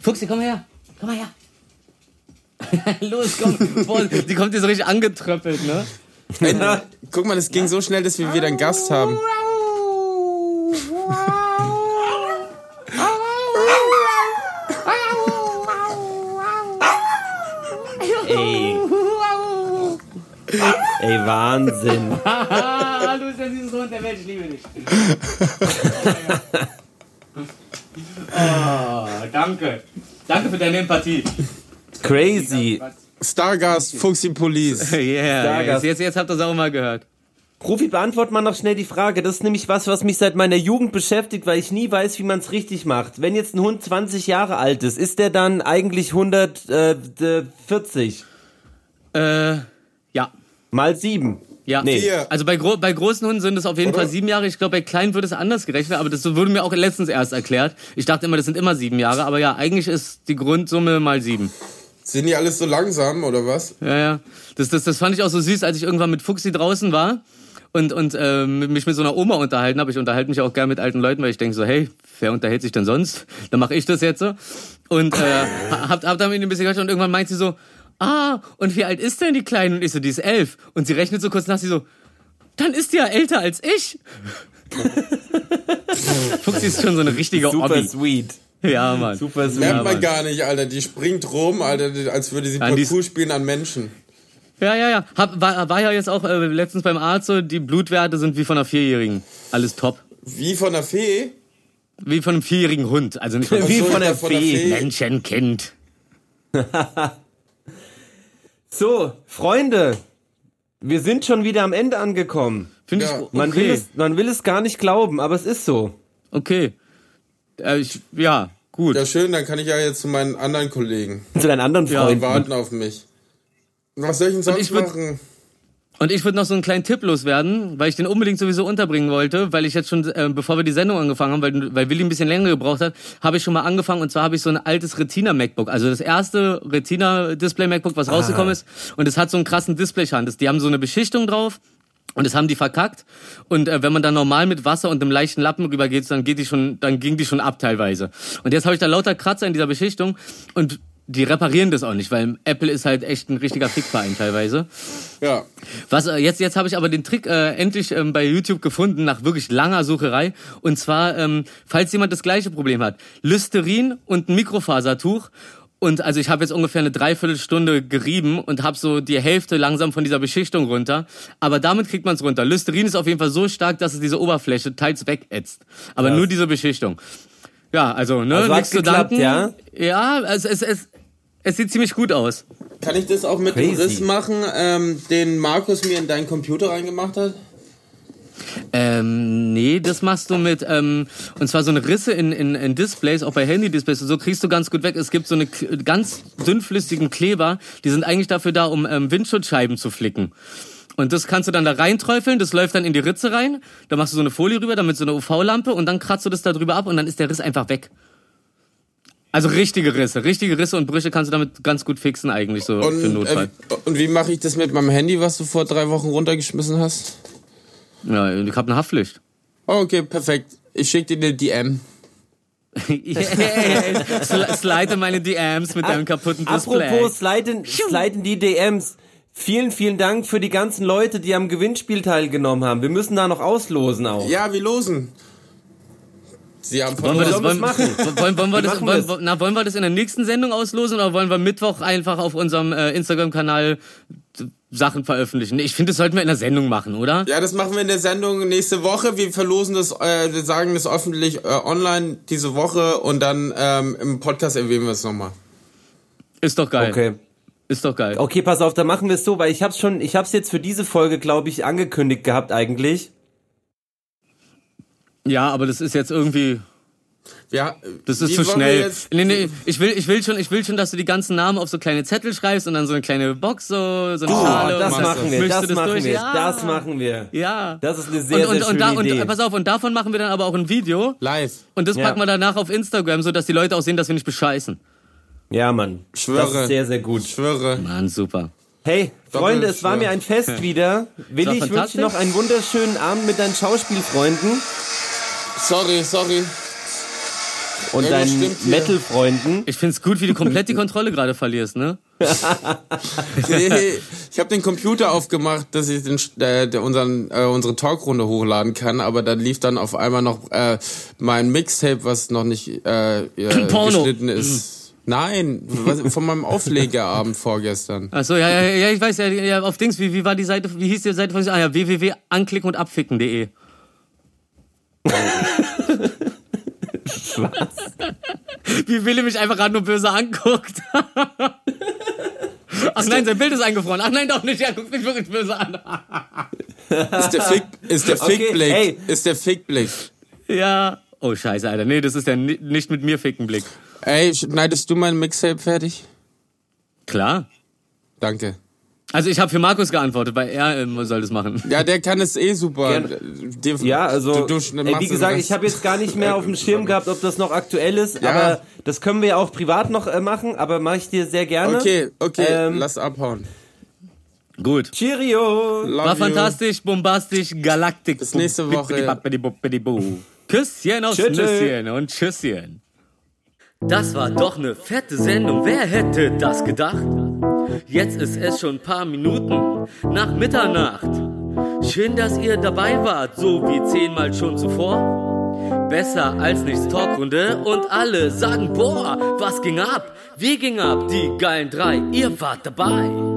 Fuchsi, komm her. Komm mal her. <laughs> Los, komm. Boah, die kommt hier so richtig angetröppelt, ne? Ey, guck mal, das ging so schnell, dass wir wieder einen Gast haben. Ey. Ey, Wahnsinn. Ah, <laughs> du bist der süßeste Hund der Welt, ich liebe dich. <laughs> oh, danke. Danke für deine Empathie. Crazy. Stargast, Fuchsi Police. <laughs> Yeah, Stargast. jetzt, jetzt, habt ihr es auch mal gehört. Rufi, beantwort mal noch schnell die Frage. Das ist nämlich was, was mich seit meiner Jugend beschäftigt, weil ich nie weiß, wie man es richtig macht. Wenn jetzt ein Hund 20 Jahre alt ist, ist der dann eigentlich 140 Äh, ja. mal 7? Ja, Nee. Vier. also bei, gro bei großen Hunden sind es auf jeden Oder? Fall sieben Jahre. Ich glaube, bei kleinen wird es anders gerechnet, aber das wurde mir auch letztens erst erklärt. Ich dachte immer, das sind immer sieben Jahre, aber ja, eigentlich ist die Grundsumme mal sieben. Sind die alles so langsam, oder was? Ja, ja. Das, das, das fand ich auch so süß, als ich irgendwann mit Fuchsi draußen war und, und äh, mich mit so einer Oma unterhalten habe. Ich unterhalte mich auch gern mit alten Leuten, weil ich denke so, hey, wer unterhält sich denn sonst? Dann mache ich das jetzt so. Und äh, hab, hab damit ein bisschen gehört und irgendwann meint sie so, ah, und wie alt ist denn die Kleine? Und ich so, die ist elf. Und sie rechnet so kurz nach, sie so, dann ist die ja älter als ich. <laughs> Fuchsi ist schon so eine richtige Super Obby. sweet. Ja, Mann. Super sweet. Merkt Ja, man Mann. gar nicht, Alter. Die springt rum, Alter, als würde sie An die- Parcours spielen an Menschen. Ja, ja, ja. Hab, war, war ja jetzt auch äh, letztens beim Arzt so, die Blutwerte sind wie von einer Vierjährigen. Alles top. Wie von der Fee? Wie von einem vierjährigen Hund. Also nicht von Wie so, von der ja, von der Fee. Fee. Menschenkind. <laughs> So, Freunde, wir sind schon wieder am Ende angekommen. Finde Ja. ich okay. Man, will es, man will es gar nicht glauben, aber es ist so. Okay. Äh, ich, ja, gut. Ja, schön, dann kann ich ja jetzt zu meinen anderen Kollegen. Zu deinen anderen Ja. Die Freunden. warten auf mich. Was soll ich denn sonst ich würd- machen? Und ich würde noch so einen kleinen Tipp loswerden, weil ich den unbedingt sowieso unterbringen wollte, weil ich jetzt schon, äh, bevor wir die Sendung angefangen haben, weil, weil Willi ein bisschen länger gebraucht hat, habe ich schon mal angefangen und zwar habe ich so ein altes Retina MacBook, also das erste Retina Display MacBook, was rausgekommen ist und es hat so einen krassen Displayschand. Das- Die haben so eine Beschichtung drauf. Und das haben die verkackt. Und äh, wenn man dann normal mit Wasser und einem leichten Lappen rübergeht, dann geht die schon, dann ging die schon ab teilweise. Und jetzt habe ich da lauter Kratzer in dieser Beschichtung und die reparieren das auch nicht, weil Apple ist halt echt ein richtiger Fickverein teilweise. Ja. Was äh, jetzt jetzt habe ich aber den Trick äh, endlich ähm, bei YouTube gefunden nach wirklich langer Sucherei und zwar ähm, falls jemand das gleiche Problem hat Listerin und ein Mikrofasertuch und also ich habe jetzt ungefähr eine Dreiviertelstunde gerieben und habe so die Hälfte langsam von dieser Beschichtung runter. Aber damit kriegt man es runter. Listerin ist auf jeden Fall so stark, dass es diese Oberfläche teils wegätzt. Aber nur diese Beschichtung. Ja, also ne, Also nichts zu danken. ja? Ja, es, es, es, es sieht ziemlich gut aus. Kann ich das auch mit dem Crazy. Riss machen, ähm, den Markus mir in deinen Computer reingemacht hat? Ähm, nee, das machst du mit, ähm, und zwar so eine Risse in, in, in Displays, auch bei Handy-Displays, und so kriegst du ganz gut weg. Es gibt so eine ganz dünnflüssigen Kleber, die sind eigentlich dafür da, um ähm, Windschutzscheiben zu flicken. Und das kannst du dann da reinträufeln, das läuft dann in die Ritze rein, da machst du so eine Folie rüber, damit so eine UV-Lampe und dann kratzt du das da drüber ab und dann ist der Riss einfach weg. Also richtige Risse, richtige Risse und Brüche kannst du damit ganz gut fixen eigentlich so Und, für den Notfall. äh, und wie mache ich das mit meinem Handy, was du vor drei Wochen runtergeschmissen hast? Ja, ich habe eine Haftpflicht. Oh, okay, perfekt. Ich schicke dir eine DM. <laughs> yeah. Sl- Slide meine DMs mit deinem kaputten Display. Apropos sliden, sliden die DMs. Vielen, vielen Dank für die ganzen Leute, die am Gewinnspiel teilgenommen haben. Wir müssen da noch auslosen auch. Ja, wir losen. Sie haben Wollen wir das. Sollen wir's wollen, wollen, wollen, wir Wir das, machen wollen, das. wollen- na, wollen wir das in der nächsten Sendung auslosen oder wollen wir Mittwoch einfach auf unserem äh, Instagram-Kanal äh, Sachen veröffentlichen? Ich finde, das sollten wir in der Sendung machen, oder? Ja, das machen wir in der Sendung nächste Woche. Wir verlosen das, äh, wir sagen das öffentlich äh, online diese Woche und dann ähm, im Podcast erwähnen wir es nochmal. Ist doch geil. Okay. Ist doch geil. Okay, pass auf, dann machen wir es so, weil ich hab's schon, ich hab's jetzt für diese Folge, glaube ich, angekündigt gehabt eigentlich. Ja, aber das ist jetzt irgendwie, Ja, das ist zu schnell. Nee, nee, ich will, ich will schon, ich will schon, dass du die ganzen Namen auf so kleine Zettel schreibst und dann so eine kleine Box, so, so eine Oh, Schale. das und machen wir, das du machen durch. wir, Ja. das machen wir. Ja. Das ist eine sehr, und, und, sehr und, da, schöne Idee. und pass auf, und davon machen wir dann aber auch ein Video. live. Und das Ja. packen wir danach auf Instagram, so dass die Leute auch sehen, dass wir nicht bescheißen. Ja, Mann. Schwöre. Das ist sehr, sehr gut. Schwöre. Mann, super. Hey, Freunde, es war mir ein Fest <laughs> wieder. Willi, ich wünsche dir noch einen wunderschönen Abend mit deinen Schauspielfreunden Sorry, sorry. und Irgendwas deinen. Metal-Freunden. Ich find's gut, wie du komplett die Kontrolle gerade verlierst, ne? <laughs> Nee, ich habe den Computer aufgemacht, dass ich den, äh, unseren, äh, unsere Talkrunde hochladen kann, aber dann lief dann auf einmal noch äh, mein Mixtape, was noch nicht äh, äh, <clears throat> Porno. geschnitten ist. Nein, was, von meinem <laughs> Auflegerabend vorgestern. Ach so, ja, ja, ja, ich weiß ja, ja auf Dings, wie, wie war die Seite, wie hieß die Seite von, ah ja, www.anklicken und abficken.de. Was? Wie Willi mich einfach gerade nur böse anguckt. Ach nein, sein Bild ist eingefroren. Ach nein, doch nicht, er guckt mich wirklich böse an. Ist der Fick, ist der Okay, Fickblick, hey. ist der Fickblick. Ja. Oh scheiße, Alter. Nee, das ist der ni- nicht mit mir ficken Blick. Ey, schneidest du mein Mixtape fertig? Klar. Danke. Also ich habe für Markus geantwortet, weil er ähm, soll das machen. Ja, der kann es eh super. Gern. Dir- Ja, also, du, du ey, wie gesagt, ich habe jetzt gar nicht mehr auf dem <laughs> Schirm gehabt, ob das noch aktuell ist, Ja. aber das können wir ja auch privat noch äh, machen, aber mache ich dir sehr gerne. Okay, okay, Ähm, lass abhauen. Gut. Cheerio! Love War you. fantastisch, bombastisch, galaktik. Bis nächste Woche. Küsschen aus Tschö, tschö. Nüsschen und Tschüsschen. Das war doch eine fette Sendung. Wer hätte das gedacht? Jetzt ist es schon ein paar Minuten nach Mitternacht. Schön, dass ihr dabei wart, so wie zehnmal schon zuvor. Besser als nichts Talkrunde und alle sagen, boah, was ging ab? Wie ging ab? Die geilen drei, ihr wart dabei.